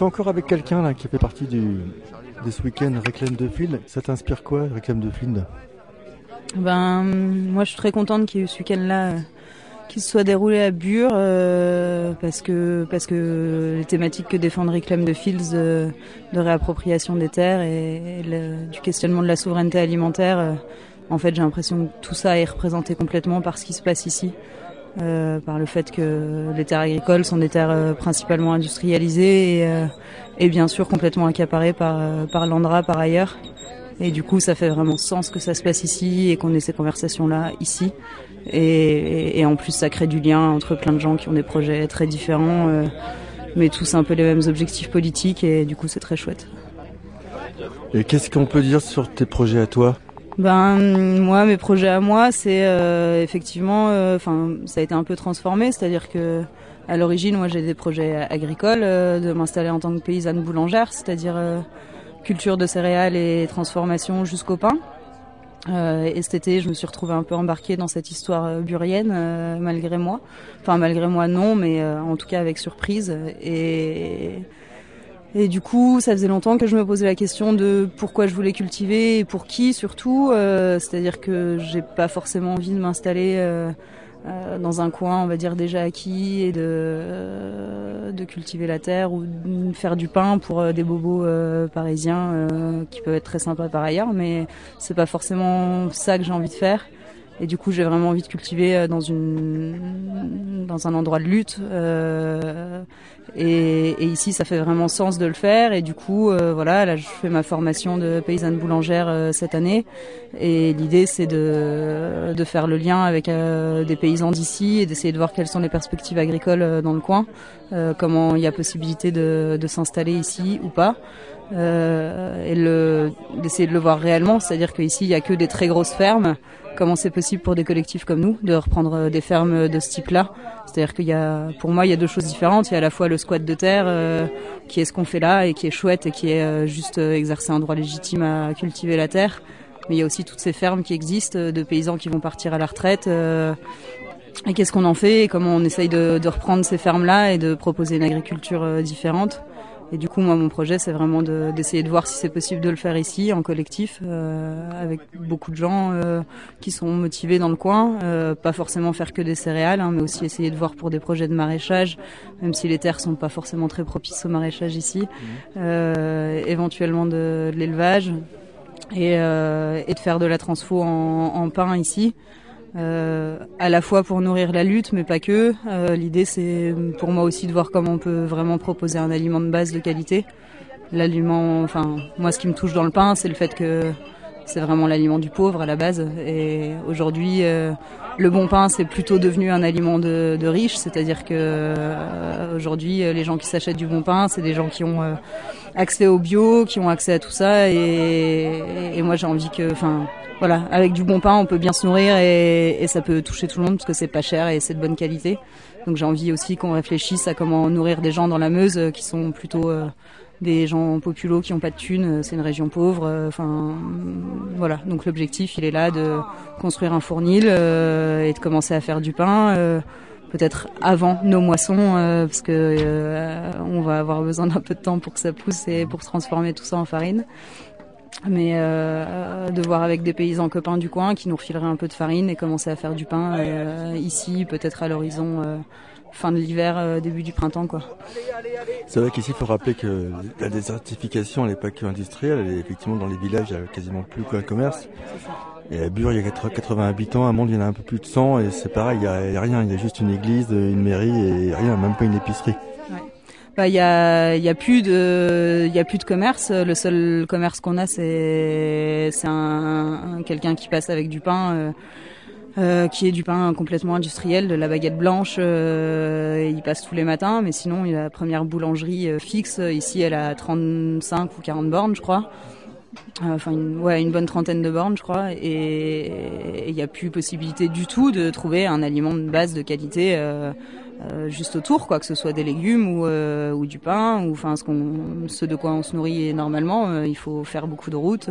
Encore avec quelqu'un qui fait partie du, de ce week-end Réclame de Field. Ça t'inspire quoi, Réclame de Field? Ben, moi, je suis très contente qu'il y ait eu ce week-end-là euh, qui se soit déroulé à Bure euh, parce que parce que les thématiques que défendent Réclame de Fields euh, de réappropriation des terres et, du questionnement de la souveraineté alimentaire, en fait, j'ai l'impression que tout ça est représenté complètement par ce qui se passe ici. Euh, par le fait que les terres agricoles sont des terres euh, principalement industrialisées et, euh, et bien sûr complètement accaparées par, euh, par l'Andra par ailleurs. Et du coup, ça fait vraiment sens que ça se passe ici et qu'on ait ces conversations-là ici. Et, et- et en plus, ça crée du lien entre plein de gens qui ont des projets très différents, euh, mais tous un peu les mêmes objectifs politiques. Et du coup, c'est très chouette. Et qu'est-ce qu'on peut dire sur tes projets à toi? Ben moi, mes projets à moi, c'est euh, effectivement, euh, enfin, ça a été un peu transformé, c'est-à-dire que à l'origine, moi, j'ai des projets agricoles, euh, de m'installer en tant que paysanne boulangère, c'est-à-dire culture de céréales et transformation jusqu'au pain. Et cet été, je me suis retrouvée un peu embarquée dans cette histoire burienne, malgré moi. Enfin, malgré moi, non, mais en tout cas avec surprise. Et et du coup, ça faisait longtemps que je me posais la question de pourquoi je voulais cultiver et pour qui surtout. Euh, C'est-à-dire que j'ai pas forcément envie de m'installer euh, euh, dans un coin, on va dire déjà acquis, et de, euh, de cultiver la terre ou de faire du pain pour euh, des bobos parisiens qui peuvent être très sympas par ailleurs, mais c'est pas forcément ça que j'ai envie de faire. Et du coup, j'ai vraiment envie de cultiver dans une dans un endroit de lutte. euh, et, ici, ça fait vraiment sens de le faire. Et du coup, euh, voilà, là, je fais ma formation de paysanne boulangère euh, cette année. Et l'idée, c'est de de faire le lien avec euh, des paysans d'ici et d'essayer de voir quelles sont les perspectives agricoles dans le coin, comment il y a possibilité de de s'installer ici ou pas. Et d'essayer de le voir réellement, c'est-à-dire qu'ici il y a que des très grosses fermes. Comment c'est possible pour des collectifs comme nous de reprendre des fermes de ce type-là? C'est-à-dire qu'il y a, pour moi, il y a deux choses différentes. Il y a à la fois le squat de terre, euh, qui est ce qu'on fait là et qui est chouette et qui est euh, juste euh, exercer un droit légitime à cultiver la terre. Mais il y a aussi toutes ces fermes qui existent de paysans qui vont partir à la retraite. et qu'est-ce qu'on en fait et comment on essaye de, reprendre ces fermes-là et de proposer une agriculture différente. Et du coup, moi, mon projet, c'est vraiment de- d'essayer de, voir si c'est possible de le faire ici, en collectif, euh, avec beaucoup de gens euh, qui sont motivés dans le coin. Euh, pas forcément faire que des céréales, hein, mais aussi essayer de voir pour des projets de maraîchage, même si les terres sont pas forcément très propices au maraîchage ici. Euh, éventuellement de, de l'élevage et, et de faire de la transfo en, en pain ici. Euh, à la fois pour nourrir la lutte, mais pas que. Euh, L'idée, c'est pour moi aussi de voir comment on peut vraiment proposer un aliment de base de qualité. L'aliment, enfin, moi, ce qui me touche dans le pain, c'est le fait que c'est vraiment l'aliment du pauvre à la base. Et aujourd'hui, euh, le bon pain, c'est plutôt devenu un aliment de, de riche. C'est-à-dire que euh, aujourd'hui, euh, les gens qui s'achètent du bon pain, c'est des gens qui ont accès au bio, qui ont accès à tout ça. Et, et moi, j'ai envie que, enfin, voilà, avec du bon pain, on peut bien se nourrir et, et ça peut toucher tout le monde parce que c'est pas cher et c'est de bonne qualité. Donc j'ai envie aussi qu'on réfléchisse à comment nourrir des gens dans la Meuse euh, qui sont plutôt euh, des gens populos qui ont pas de thunes. euh, C'est une région pauvre. euh, Enfin, voilà. Donc l'objectif, il est là de construire un fournil euh, et de commencer à faire du pain. Peut-être avant nos moissons, euh, parce que euh, on va avoir besoin d'un peu de temps pour que ça pousse et pour transformer tout ça en farine mais euh, de voir avec des paysans copains du coin qui nous refileraient un peu de farine et commencer à faire du pain euh, ici, peut-être à l'horizon euh, fin de l'hiver, euh, début du printemps, quoi. C'est vrai qu'ici, il faut rappeler que la désertification, elle n'est pas que industrielle, elle est effectivement dans les villages, il n'y a quasiment plus qu'un commerce. Et à Bure, il y a 80 habitants, à Monde, il y en a un peu plus de 100, et c'est pareil, il n'y a, rien, il y a juste une église, une mairie, et rien, même pas une épicerie. Il y a, plus de, commerce. Le seul commerce qu'on a, c'est, c'est un, un- quelqu'un qui passe avec du pain, euh, euh, qui est du pain complètement industriel, de la baguette blanche. euh, il passe tous les matins, mais sinon, il a la première boulangerie euh, fixe. Ici, elle a 35 ou 40 bornes, je crois. Euh, Enfin, une, bonne trentaine de bornes, je crois. Et il n'y a plus possibilité du tout de trouver un aliment de base de qualité. euh, euh, juste autour, quoi, que ce soit des légumes ou, euh, ou du pain, ou enfin ce, qu'on, ce de quoi on se nourrit normalement. euh, il faut faire beaucoup de routes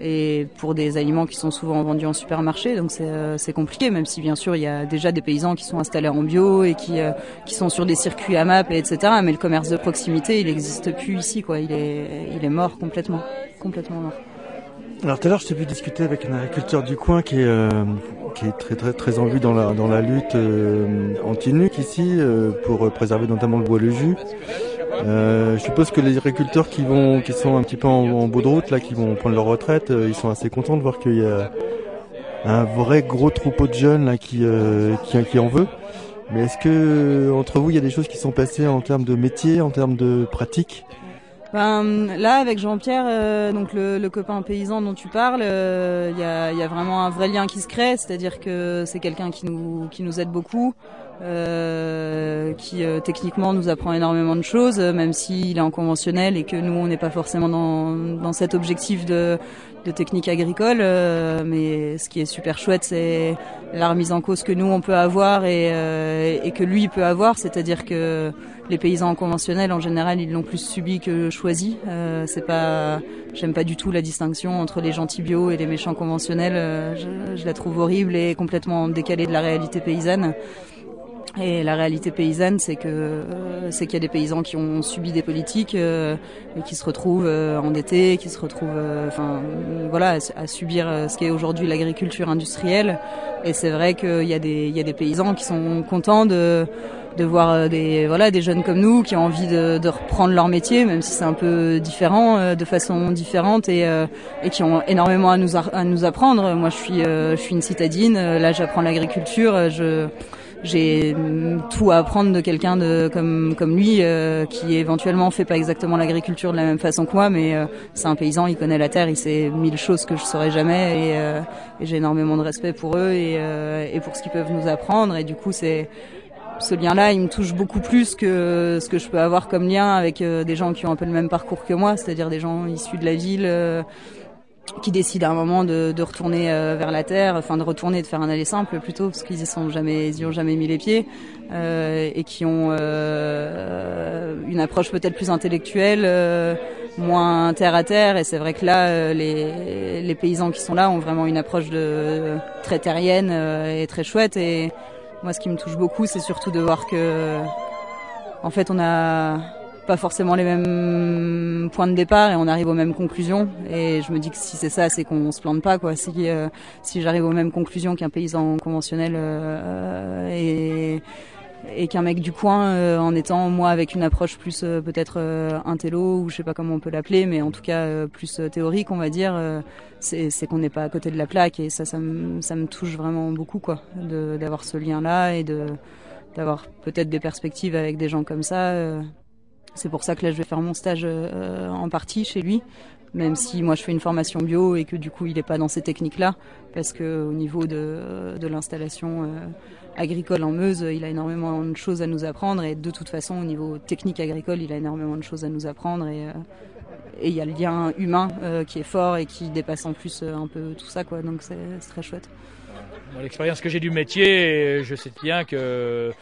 et pour des aliments qui sont souvent vendus en supermarché, donc c'est, compliqué. Même si bien sûr il y a déjà des paysans qui sont installés en bio et qui qui sont sur des circuits à map et etc. Mais le commerce de proximité, il n'existe plus ici, quoi. Il est il est mort complètement, complètement mort. Alors tout à l'heure, je t'ai vu discuter avec un agriculteur du coin qui est, qui est très très très en vue dans la dans la lutte euh, anti-nuque ici euh, pour préserver notamment le bois le jus. Euh, je suppose que les agriculteurs qui vont qui sont un petit peu en, bout de route là, qui vont prendre leur retraite, euh, ils sont assez contents de voir qu'il y a un vrai gros troupeau de jeunes là qui euh, qui, qui en veut. Mais est-ce que entre vous, il y a des choses qui sont passées en termes de métier, en termes de pratique? Ben, là, avec Jean-Pierre, euh, donc le, copain paysan dont tu parles, euh, il y, a, il y a vraiment un vrai lien qui se crée, c'est-à-dire que c'est quelqu'un qui nous, qui nous aide beaucoup, euh, qui euh, techniquement nous apprend énormément de choses, euh, même s'il est en conventionnel et que nous, on n'est pas forcément dans, dans cet objectif de, technique agricole. euh, mais ce qui est super chouette, c'est la remise en cause que nous, on peut avoir et, que lui peut avoir, c'est-à-dire que les paysans conventionnels en général ils l'ont plus subi que choisi. C'est pas, j'aime pas du tout la distinction entre les gentils bio et les méchants conventionnels. Je la trouve horrible et complètement décalée de la réalité paysanne. Et la réalité paysanne, c'est que euh, c'est qu'il y a des paysans qui ont subi des politiques euh, et qui se retrouvent euh, endettés, qui se retrouvent, euh, enfin voilà, à, subir euh, ce qu'est aujourd'hui l'agriculture industrielle. Et c'est vrai qu'il y a des il y a des paysans qui sont contents de de voir euh, des voilà des jeunes comme nous qui ont envie de, de reprendre leur métier, même si c'est un peu différent, de façon différente et, et qui ont énormément à nous à nous apprendre. Moi, je suis je suis une citadine. Là, j'apprends l'agriculture. Je j'ai mm, tout à apprendre de quelqu'un de comme comme lui euh, qui éventuellement fait pas exactement l'agriculture de la même façon que moi, mais euh, c'est un paysan, il connaît la terre, il sait mille choses que je saurais jamais et, euh, et j'ai énormément de respect pour eux et, euh, et pour ce qu'ils peuvent nous apprendre et du coup c'est ce lien-là, il me touche beaucoup plus que ce que je peux avoir comme lien avec euh, des gens qui ont un peu le même parcours que moi, c'est-à-dire des gens issus de la ville euh, qui décident à un moment de, de retourner euh, vers la terre, enfin de retourner, de faire un aller simple plutôt, parce qu'ils y sont jamais, ils y ont jamais mis les pieds, euh, et qui ont euh, une approche peut-être plus intellectuelle, euh, moins terre à terre. Et c'est vrai que là, euh, les, les paysans qui sont là ont vraiment une approche de très terrienne euh, et très chouette. Et moi, ce qui me touche beaucoup, c'est surtout de voir que, en fait, on a pas forcément les mêmes points de départ et on arrive aux mêmes conclusions. Et je me dis que si c'est ça, c'est qu'on se plante pas, quoi. Si, euh, si j'arrive aux mêmes conclusions qu'un paysan conventionnel euh, et, et qu'un mec du coin, euh, en étant moi avec une approche plus peut-être euh, intello ou je sais pas comment on peut l'appeler, mais en tout cas plus théorique, on va dire, c'est qu'on n'est pas à côté de la plaque et ça, ça me, ça me touche vraiment beaucoup, quoi, d'avoir ce lien-là et de d'avoir peut-être des perspectives avec des gens comme ça. Euh, c'est pour ça que là, je vais faire mon stage euh, en partie chez lui, même si moi je fais une formation bio et que du coup il n'est pas dans ces techniques-là, parce que au niveau de, l'installation euh, agricole en Meuse, il a énormément de choses à nous apprendre et de toute façon au niveau technique agricole, il a énormément de choses à nous apprendre et euh, il y a le lien humain euh, qui est fort et qui dépasse en plus euh, un peu tout ça. Donc c'est très chouette. L'expérience que j'ai du métier, je sais bien que euh,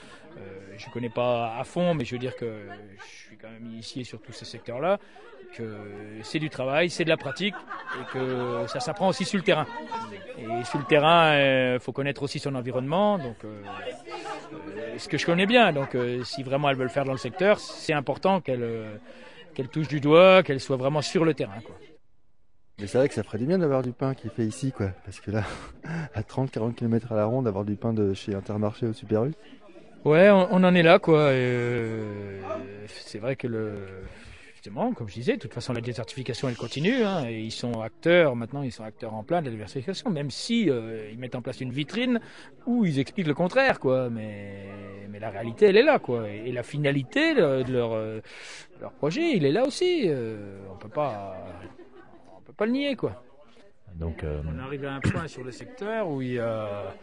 je connais pas à fond, mais je veux dire que quand même initié sur tous ces secteurs-là, que c'est du travail, c'est de la pratique, et que ça s'apprend aussi sur le terrain. Et sur le terrain, il faut connaître aussi son environnement, donc euh, euh, ce que je connais bien. Donc euh, si vraiment elle veut le faire dans le secteur, c'est important qu'elle euh, du doigt, qu'elle soit vraiment sur le terrain. Mais c'est vrai que ça ferait du bien d'avoir du pain qui fait ici, quoi. Parce que là, [laughs] à 30-40 km à la ronde, avoir du pain de chez Intermarché au Super U. Ouais, on, on en est là, quoi. euh, c'est vrai que le, justement, comme je disais, de toute façon, la désertification, elle continue. Hein, et ils sont acteurs, maintenant, ils sont acteurs en plein de la désertification, même si euh, ils mettent en place une vitrine où ils expliquent le contraire, quoi. Mais, mais la réalité, elle est là, quoi. Et, et la finalité de, de leur, euh, de leur projet, il est là aussi. Euh, on peut pas, on peut pas le nier, quoi. Donc, euh, On arrive à un point sur le secteur où il y a,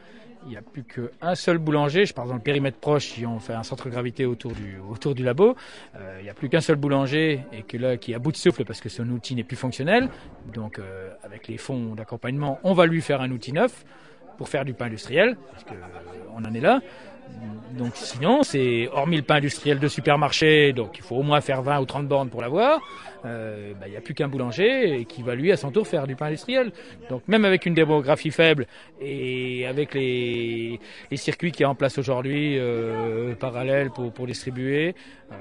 il y a plus qu'un seul boulanger. Je parle dans le périmètre proche, qui ont fait un centre de gravité autour du, autour du labo. Euh, il n'y a plus qu'un seul boulanger et que là, qui est à bout de souffle parce que son outil n'est plus fonctionnel. Donc, euh, avec les fonds d'accompagnement, on va lui faire un outil neuf pour faire du pain industriel, parce que, euh, on en est là. Donc sinon, c'est hormis le pain industriel de supermarché, donc il faut au moins faire 20 ou 30 bornes pour l'avoir. euh, bah, Il n'y a plus qu'un boulanger qui va lui à son tour faire du pain industriel. Donc même avec une démographie faible et avec les, les circuits qui est en place aujourd'hui euh, parallèles pour, distribuer, euh,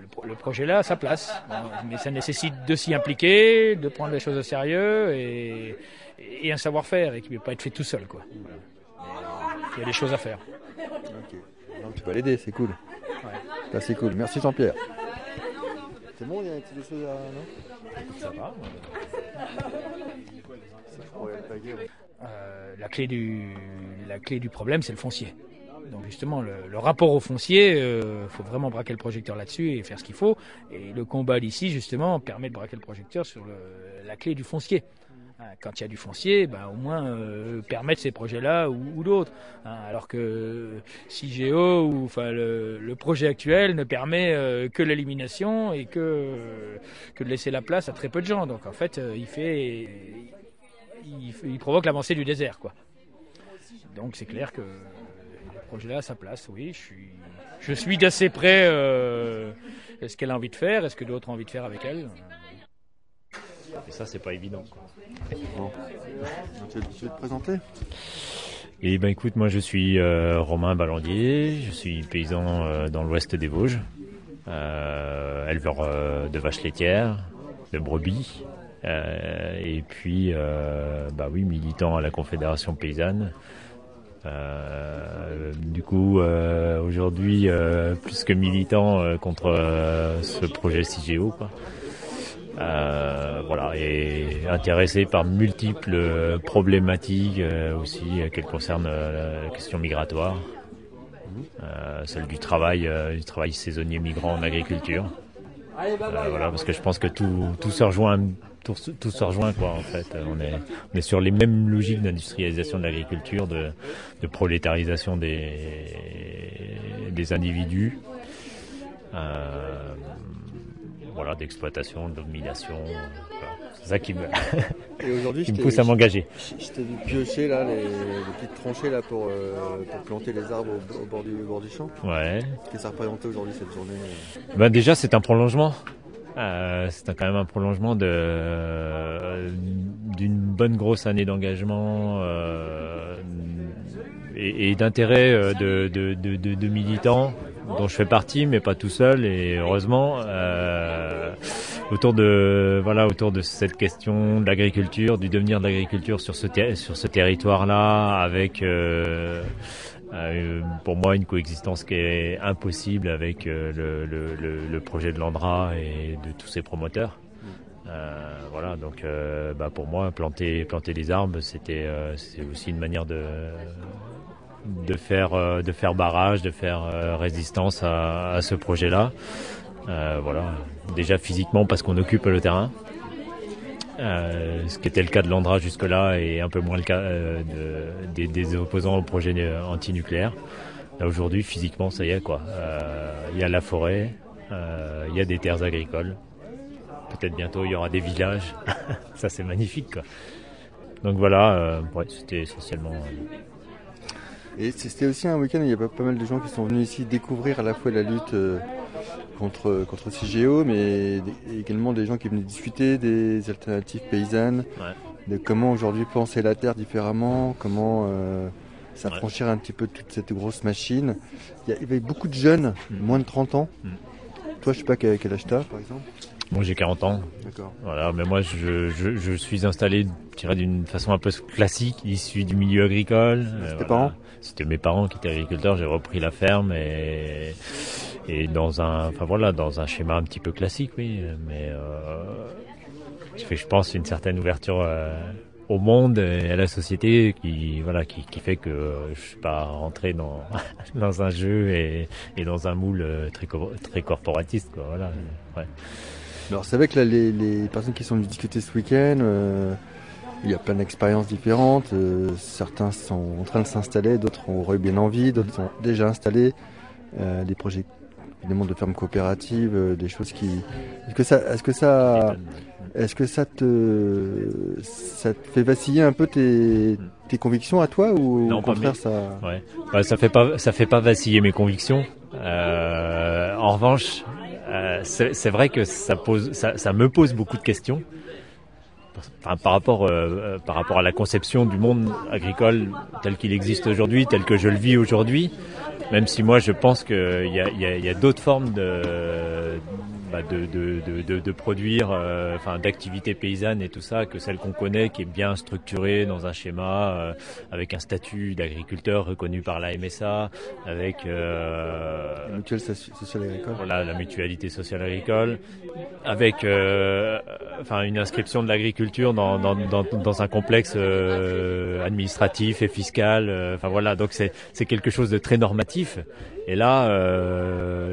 le, pro- le projet là a sa place. Mais ça nécessite de s'y impliquer, de prendre les choses au sérieux et, et un savoir-faire et qui ne peut pas être fait tout seul. Quoi. Il y a des choses à faire. Non, tu vas l'aider, c'est cool. Ça, c'est cool. Merci Jean-Pierre. C'est bon, il y a des choses à. Non Ça va. Euh, la, clé du, la clé du problème, c'est le foncier. Donc justement, le, le rapport au foncier, il faut vraiment braquer le projecteur là-dessus et faire ce qu'il faut. Et le combat d'ici, justement, permet de braquer le projecteur sur le- la clé du foncier. Hein, Quand il y a du foncier, ben, au moins euh, permettre ces projets-là ou, d'autres. Hein, alors que CIGEO ou enfin le, projet actuel ne permet euh, que l'élimination et que que de laisser la place à très peu de gens. Donc en fait, euh, il fait il, provoque l'avancée du désert, quoi. Donc c'est clair que le projet-là a sa place. Oui, je suis je suis d'assez près. euh, Est-ce qu'elle a envie de faire Est-ce que d'autres ont envie de faire avec elle? Et ça, c'est pas évident. Quoi. Bon. Tu veux, tu veux te présenter? Et ben écoute, moi je suis euh, Romain Ballandier, je suis paysan euh, dans l'ouest des Vosges, euh, éleveur euh, de vaches laitières, de brebis, euh, et puis euh, bah oui militant à la Confédération paysanne. Euh, du coup, euh, aujourd'hui, euh, plus que militant euh, contre euh, ce projet CIGEO, quoi. Euh, voilà, et intéressé par multiples euh, problématiques euh, aussi qu'elles concernent la question migratoire, celle du travail, du travail saisonnier migrant en agriculture. Voilà, parce que je pense que tout, tout se rejoint, tout, tout se rejoint quoi en fait. On est, sur les mêmes logiques d'industrialisation de l'agriculture, de, de prolétarisation des, des individus. Euh, voilà, d'exploitation, de domination. voilà. C'est ça qui me, Et [laughs] qui pousse à m'engager. Je t'ai vu piocher là, les, les petites tranchées là pour, euh, pour planter les arbres au, au bord, du, au bord du champ. Ouais. Qu'est-ce que ça représentait aujourd'hui cette journée euh Ben déjà, c'est un prolongement. Euh, c'est quand même un prolongement de euh, d'une bonne grosse année d'engagement euh, et, et d'intérêt euh, de, de- de militants dont je fais partie, mais pas tout seul. Et heureusement, euh, autour de voilà autour de cette question de l'agriculture, du devenir de l'agriculture sur ce sur ce territoire-là, avec euh, euh, pour moi une coexistence qui est impossible avec euh, le, projet de l'Andra et de tous ses promoteurs. Euh, voilà, donc euh, bah, pour moi planter planter des arbres, c'était aussi une manière de de faire euh, de faire barrage, de faire euh, résistance à, ce projet-là. Euh, voilà, déjà physiquement parce qu'on occupe le terrain. Ce qui était le cas de l'Andra jusque-là et un peu moins le cas de- des, opposants au projet antinucléaire. Là aujourd'hui, physiquement, ça y est quoi. Il y a la forêt, il y a des terres agricoles. Peut-être bientôt il y aura des villages. [laughs] ça c'est magnifique quoi. Donc voilà, c'était essentiellement. Euh, Et c'était aussi un week-end où il y a pas, mal de gens qui sont venus ici découvrir à la fois la lutte euh, contre, contre CGO, mais également des gens qui venaient discuter des alternatives paysannes, de comment aujourd'hui penser la terre différemment, comment euh, s'affranchir un petit peu de toute cette grosse machine. Il y, avait beaucoup de jeunes, moins de 30 ans. Toi, je sais pas quel, âge t'as, par exemple? Moi j'ai 40 ans. D'accord. Voilà, mais moi je, je, je suis installé, je d'une façon un peu classique, issu du milieu agricole. Euh, tes parents? C'était mes parents qui étaient agriculteurs, j'ai repris la ferme et, et dans un, enfin voilà, dans un schéma un petit peu classique, oui, mais euh, ça fait, je pense, une certaine ouverture euh, au monde et à la société qui, voilà, qui, fait que euh, je suis pas rentré dans [laughs] dans un jeu et, et dans un moule euh, très très corporatiste, quoi. Voilà. Ouais. Alors c'est vrai que les, les personnes qui sont venues discuter ce week-end, euh, il y a plein d'expériences différentes. euh, certains sont en train de s'installer, d'autres auraient bien envie, d'autres sont déjà installés. Euh, des projets évidemment de fermes coopératives, euh, des choses qui. Est-ce que ça, est-ce que ça, est-ce que ça te, ça te fait vaciller un peu tes, tes convictions à toi ou Non, au contraire ça Ouais. Bah, ça fait pas, ça fait pas vaciller mes convictions. En revanche, c'est c'est vrai que ça pose, ça, ça me pose beaucoup de questions. Par rapport, euh, euh, par rapport à la conception du monde agricole tel qu'il existe aujourd'hui, tel que je le vis aujourd'hui, même si moi je pense qu'il y y a d'autres formes de, bah, de, de, de, de- de produire, euh, enfin d'activités paysannes et tout ça, que celle qu'on connaît, qui est bien structurée dans un schéma, euh, avec un statut d'agriculteur reconnu par la MSA, avec euh, La mutuelle soci- sociale agricole. voilà, la mutualité sociale agricole, avec enfin une inscription de l'agriculture dans, dans, dans, dans un complexe administratif et fiscal. Enfin voilà, donc c'est c'est quelque chose de très normatif. Et là,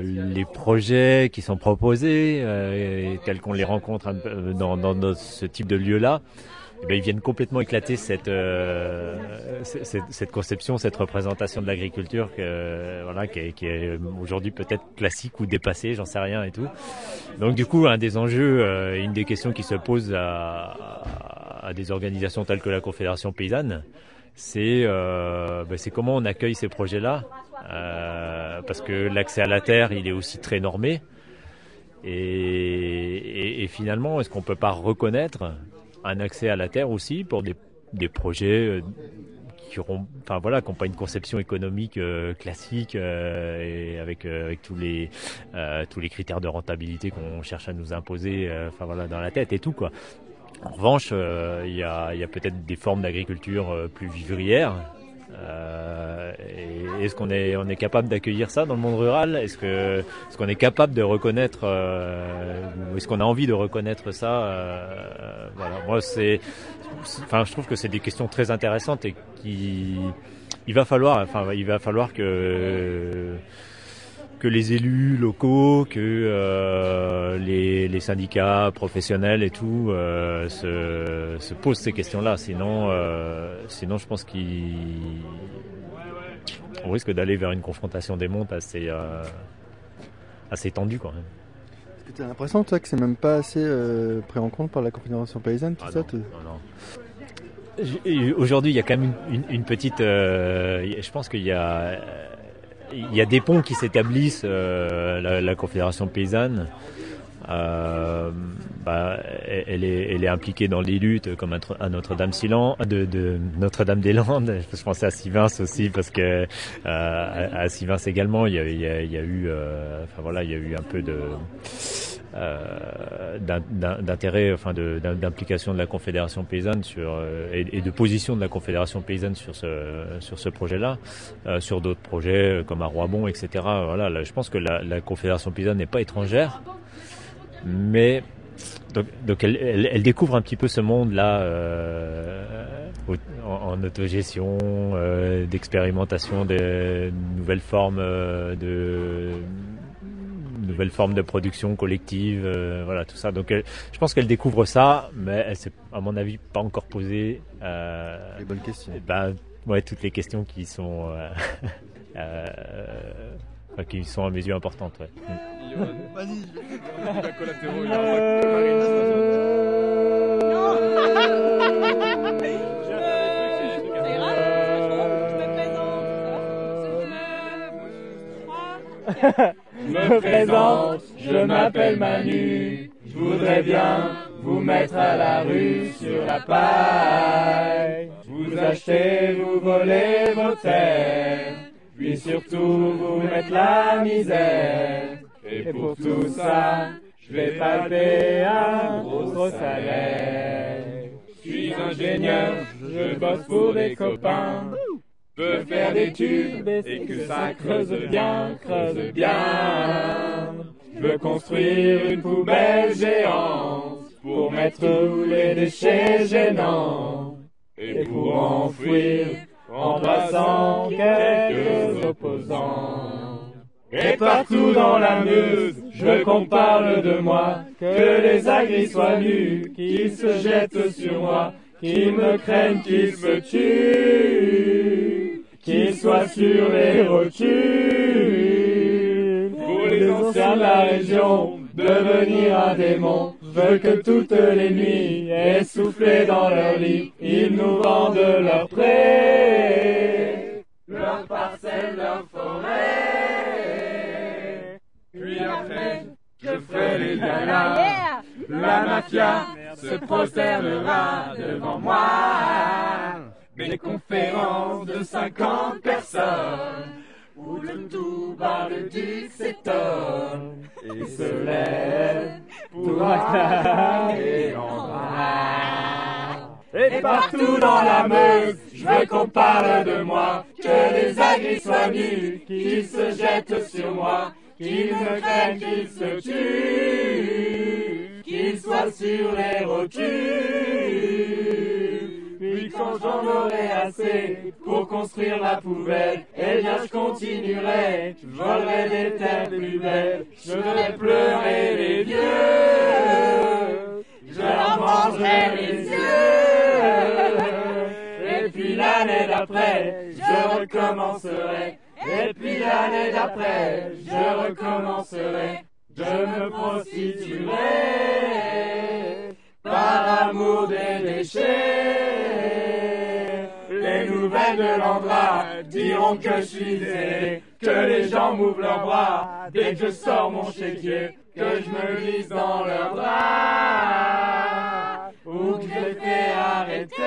les projets qui sont proposés, euh, et tels qu'on les rencontre peu dans, ce type de lieu-là, eh ils viennent complètement éclater cette, euh, cette, conception, cette représentation de l'agriculture que, voilà, qui est, aujourd'hui peut-être classique ou dépassée, j'en sais rien et tout. Donc du coup, un des enjeux, euh, une des questions qui se posent à, des organisations telles que la Confédération paysanne, c'est euh, ben, comment on accueille ces projets-là, euh, parce que l'accès à la terre, il est aussi très normé. Et, finalement, est-ce qu'on peut pas reconnaître un accès à la terre aussi pour des, projets euh, qui auront, enfin voilà, n'ont pas une conception économique euh, classique euh, et avec, tous les tous les critères de rentabilité qu'on cherche à nous imposer, enfin voilà, dans la tête et tout quoi. En revanche, il y a, y a peut-être des formes d'agriculture plus vivrières. Euh, est-ce qu'on est, on est capable d'accueillir ça dans le monde rural? Est-ce que, est-ce qu'on est capable de reconnaître, euh, est-ce qu'on a envie de reconnaître ça euh, Voilà, moi c'est- enfin, je trouve que c'est des questions très intéressantes et qui, il va falloir, enfin, il va falloir que que les élus locaux, que euh, les, les syndicats professionnels et tout euh, se, se posent ces questions-là. Sinon, euh, sinon, je pense qu'il on risque d'aller vers une confrontation des mondes assez assez tendue quand même. Est-ce que tu as l'impression toi que c'est même pas assez pris en compte par la Confédération paysanne tout Ah ça non, te- non, non. Aujourd'hui, il y a quand même une, une- une petite. je pense qu'il y a, il y a des ponts qui s'établissent. euh, la, la Confédération paysanne, euh, bah, elle, est, elle est impliquée dans les luttes, comme à Tr- à Notre-Dame-Silan, de, de Notre-Dame-des-Landes. [laughs] Je pensais à Sivins aussi parce que euh, à, à Sivins également, il y a, il y a- il y a eu, euh, enfin voilà, il y a eu un peu de euh, d'in- d'in- d'intérêt, enfin d'implication de la Confédération paysanne sur euh, et, de position de la Confédération paysanne sur ce sur ce projet-là, euh, sur d'autres projets comme à Roibon, etc. Voilà, là, je pense que la, Confédération paysanne n'est pas étrangère, mais donc, elle, découvre un petit peu ce monde-là en, autogestion, d'expérimentation de nouvelles formes de nouvelles formes de production collective, euh, voilà tout ça. Donc elle- je pense qu'elle découvre ça, mais elle s'est à mon avis pas encore posé euh, Les bonnes questions. ben, ouais, toutes les questions qui sont euh, [laughs] euh, qui sont à mes yeux importantes. Ouais. [laughs] [laughs] Mm. me présente, je m'appelle Manu, je voudrais bien vous mettre à la rue sur la paille. Vous achetez, vous volez vos terres, puis surtout vous mettre la misère. Et pour tout ça, je vais palper un gros salaire. Je suis ingénieur, je bosse pour des copains. Veux faire des tubes et que ça creuse bien, creuse bien. Je veux construire une poubelle géante pour mettre tous les déchets gênants et pour enfouir en passant quelques opposants. Et partout dans la Meuse, je veux qu'on parle de moi, que les agris soient nus, qu'ils se jettent sur moi, qu'ils me craignent, qu'ils se tuent, qu'ils soient sur les rotules. Pour les anciens de la région, devenir un démon. Je veux que toutes les nuits, essoufflés dans leur lit, ils nous vendent leur pré, leur parcelle, leur forêt. Puis après, je ferai les galas. La mafia se prosternera devant moi. Des conférences de 50 personnes où le tout bas le duc s'étonne et se lève pour acclamer en bas. Et partout dans la Meuse, je veux qu'on parle de moi, que les agris soient nus, qu'ils se jettent sur moi, qu'ils me craignent, qu'ils se tuent, qu'ils soient sur les rotules. Puis quand j'en aurai assez pour construire ma poubelle, eh bien je continuerai, je volerai des terres plus belles, je ferai pleurer les vieux, je leur mangerai les yeux. Et puis l'année d'après, je recommencerai. Et puis l'année d'après, je recommencerai. Je me prostituerai par amour des déchets. Les nouvelles de l'Andra diront que je suis zélé, que les gens m'ouvrent leurs bras dès que je sors mon chéquier, que je me glisse dans leurs bras ou que les fais arrêter.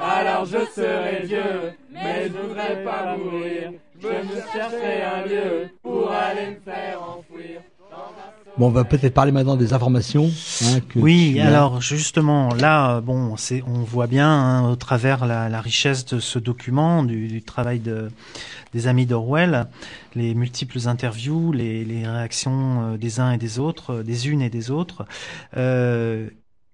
Alors je serai vieux, mais je voudrais pas mourir. Je me chercherai un lieu pour aller me faire enfouir. Bon, on va peut-être parler maintenant des informations. hein, que Oui, alors justement, là, bon, c'est, on voit bien hein, au travers la, la richesse de ce document, du, du travail de, des amis d'Orwell, les multiples interviews, les, les réactions euh, des uns et des autres, euh, des unes et des autres, euh,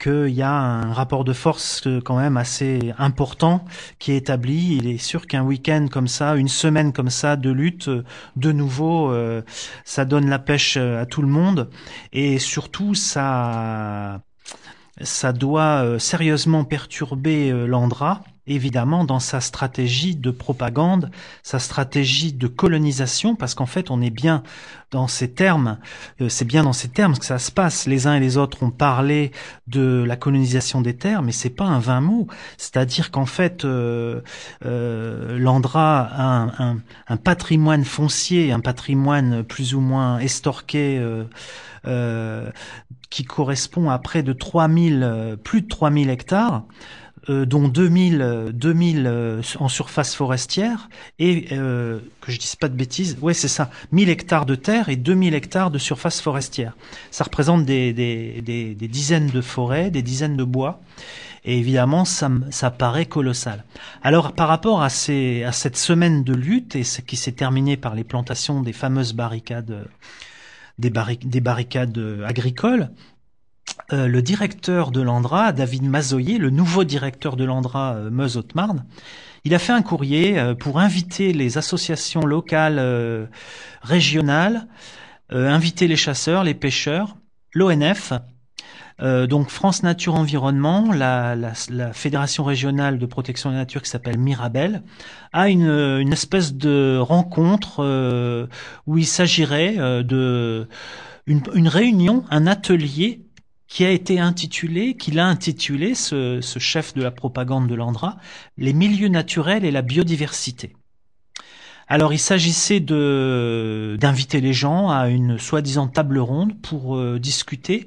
qu'il y a un rapport de force euh, quand même assez important qui est établi. Il est sûr qu'un week-end comme ça, une semaine comme ça de lutte, euh, de nouveau, euh, ça donne la pêche à tout le monde et surtout ça ça doit sérieusement perturber l'Andra, évidemment, dans sa stratégie de propagande, sa stratégie de colonisation, parce qu'en fait, on est bien dans ces termes, euh, c'est bien dans ces termes que ça se passe. Les uns et les autres ont parlé de la colonisation des terres, mais c'est pas un vain mot. C'est-à-dire qu'en fait, euh, euh, l'Andra a un, patrimoine foncier, un patrimoine plus ou moins estorqué, euh, qui correspond à près de 3000, euh, plus de 3000 hectares, dont 2000, euh, 2000 euh, en surface forestière et euh, que je dise pas de bêtises, ouais c'est ça, 1000 hectares de terre et 2000 hectares de surface forestière. Ça représente des, des, des, dizaines de forêts, des dizaines de bois. Et évidemment, ça, ça paraît colossal. Alors, par rapport à, ces, à cette semaine de lutte, et ce qui s'est terminée par les plantations des fameuses barricades, euh, des, des barricades euh, agricoles, euh, le directeur de l'Andra, David Mazoyer, le nouveau directeur de l'Andra euh, Meuse-Haute-Marne, il a fait un courrier euh, pour inviter les associations locales, régionales, inviter les chasseurs, les pêcheurs, l'ONF, donc France Nature Environnement, la, fédération régionale de protection de la nature qui s'appelle Mirabel, a une, espèce de rencontre où il s'agirait de une réunion, un atelier qui a été intitulé, qu'il a intitulé ce, chef de la propagande de l'Andra, les milieux naturels et la biodiversité. Alors il s'agissait de d'inviter les gens à une soi-disant table ronde pour euh, discuter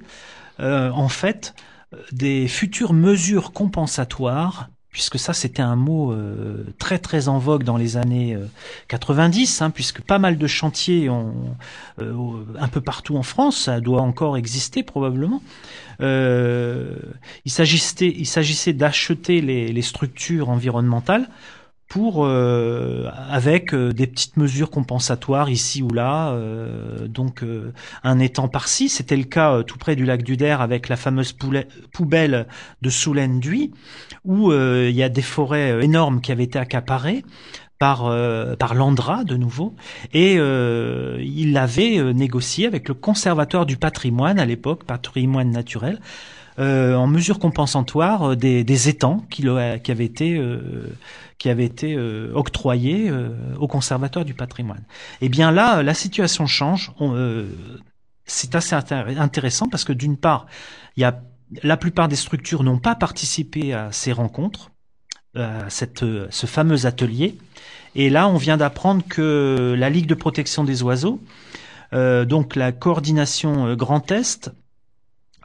euh, en fait euh, des futures mesures compensatoires puisque ça c'était un mot euh, très très en vogue dans les années euh, 90 hein, puisque pas mal de chantiers ont euh, un peu partout en France ça doit encore exister probablement. Euh, il s'agissait d'acheter les structures environnementales pour euh, avec euh, des petites mesures compensatoires ici ou là, euh, donc un étang par-ci. C'était le cas tout près du lac du Der avec la fameuse poubelle de Soulaine-Duy, où il y a des forêts énormes qui avaient été accaparées par euh, par l'Andra de nouveau et il avait négocié avec le conservateur du patrimoine à l'époque patrimoine naturel en mesure compensatoire euh, des, des étangs qui, qui avaient été euh, qui avaient été euh, octroyés euh, au conservateur du patrimoine. Et bien là, la situation change. Euh, c'est assez intér- intéressant parce que d'une part, il y a la plupart des structures n'ont pas participé à ces rencontres, à cette, euh, ce fameux atelier. Et là, on vient d'apprendre que la Ligue de protection des oiseaux, euh, donc la coordination euh, Grand Est,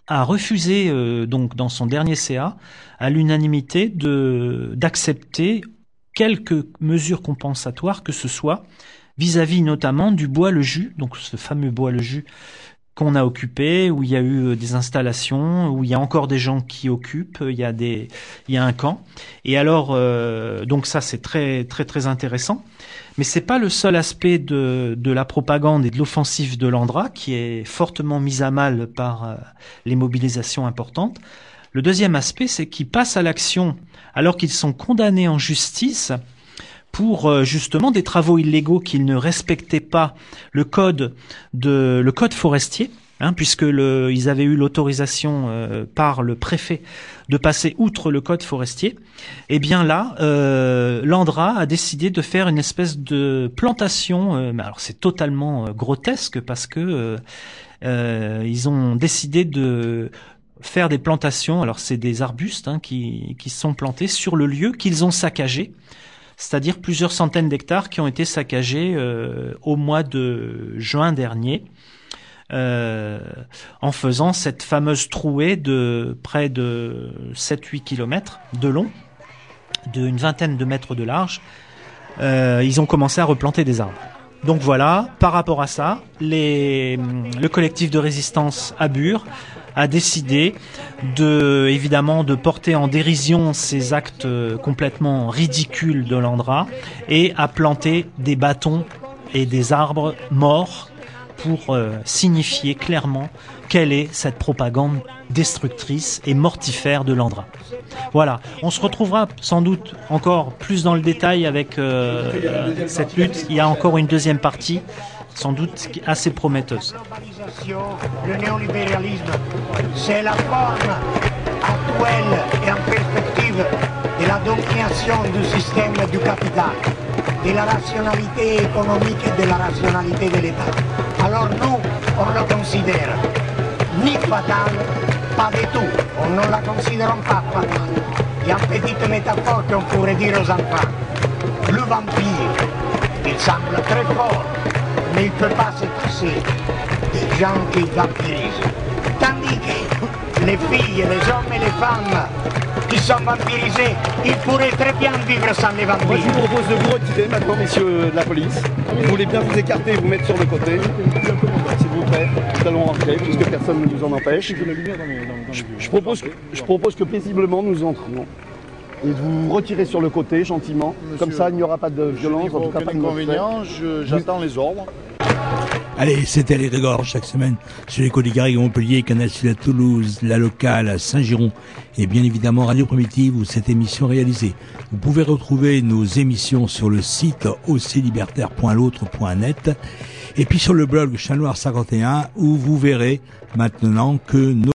a refusé euh, donc dans son dernier CA à l'unanimité de d'accepter quelques mesures compensatoires que ce soit vis-à-vis notamment du bois le jus, donc ce fameux bois le jus qu'on a occupé, où il y a eu euh, des installations, où il y a encore des gens qui occupent, il y a des, il y a un camp. Et alors, euh, donc ça c'est très très très intéressant. Mais c'est pas le seul aspect de, de la propagande et de l'offensive de l'Andra qui est fortement mise à mal par euh, les mobilisations importantes. Le deuxième aspect, c'est qu'ils passent à l'action alors qu'ils sont condamnés en justice pour euh, justement des travaux illégaux qu'ils ne respectaient pas le code de le code forestier, hein, puisque ils avaient eu l'autorisation euh, par le préfet de passer outre le code forestier. Et bien là, euh, l'Andra a décidé de faire une espèce de plantation. euh, alors c'est totalement euh, grotesque parce que ils ont décidé de faire des plantations. Alors c'est des arbustes hein, qui, qui sont plantés sur le lieu qu'ils ont saccagé c'est-à-dire plusieurs centaines d'hectares qui ont été saccagés euh, au mois de juin dernier, euh, en faisant cette fameuse trouée de près de 7-8 kilomètres de long, d'une vingtaine de mètres de large. Euh, ils ont commencé à replanter des arbres. Donc voilà, par rapport à ça, le collectif de résistance à Bure a décidé de, évidemment, de porter en dérision ces actes euh, complètement ridicules de l'Andra et a planté des bâtons et des arbres morts pour euh, signifier clairement quelle est cette propagande destructrice et mortifère de l'Andra. Voilà, on se retrouvera sans doute encore plus dans le détail avec euh, cette lutte. Il y a encore une deuxième partie, sans doute assez prometteuse. Le néolibéralisme, c'est la forme actuelle et en perspective de la domination du système du capital, de la rationalité économique et de la rationalité de l'État. Alors nous, on le considère ni fatal, pas du tout. On ne la considère pas fatale. Il y a une petite métaphore qu'on pourrait dire aux enfants. Le vampire, il semble très fort, mais il ne peut pas se passer des gens qui vampirisent. Tandis que les filles, les hommes et les femmes qui sont vampirisés, ils pourraient très bien vivre sans les vampires. Moi, je vous propose de vous retirer maintenant, messieurs de la police. Vous voulez bien vous écarter et vous mettre sur le côté, s'il vous plaît. Nous allons rentrer, puisque personne ne nous en empêche. Je, je propose, que- je propose que paisiblement nous entrions. Et de vous retirer sur le côté, gentiment. Comme ça, il n'y aura pas de violence, en tout cas pas de inconvénient, je- j'attends les ordres. Allez, c'était les Grégor chaque semaine sur les côtes des Garrigues Montpellier, Canal Sud à Toulouse, la locale à Saint-Giron et bien évidemment Radio Primitive où cette émission est réalisée. Vous pouvez retrouver nos émissions sur le site aussilibertaire.l'autre.net et puis sur le blog Chat Noir 51 où vous verrez maintenant que nos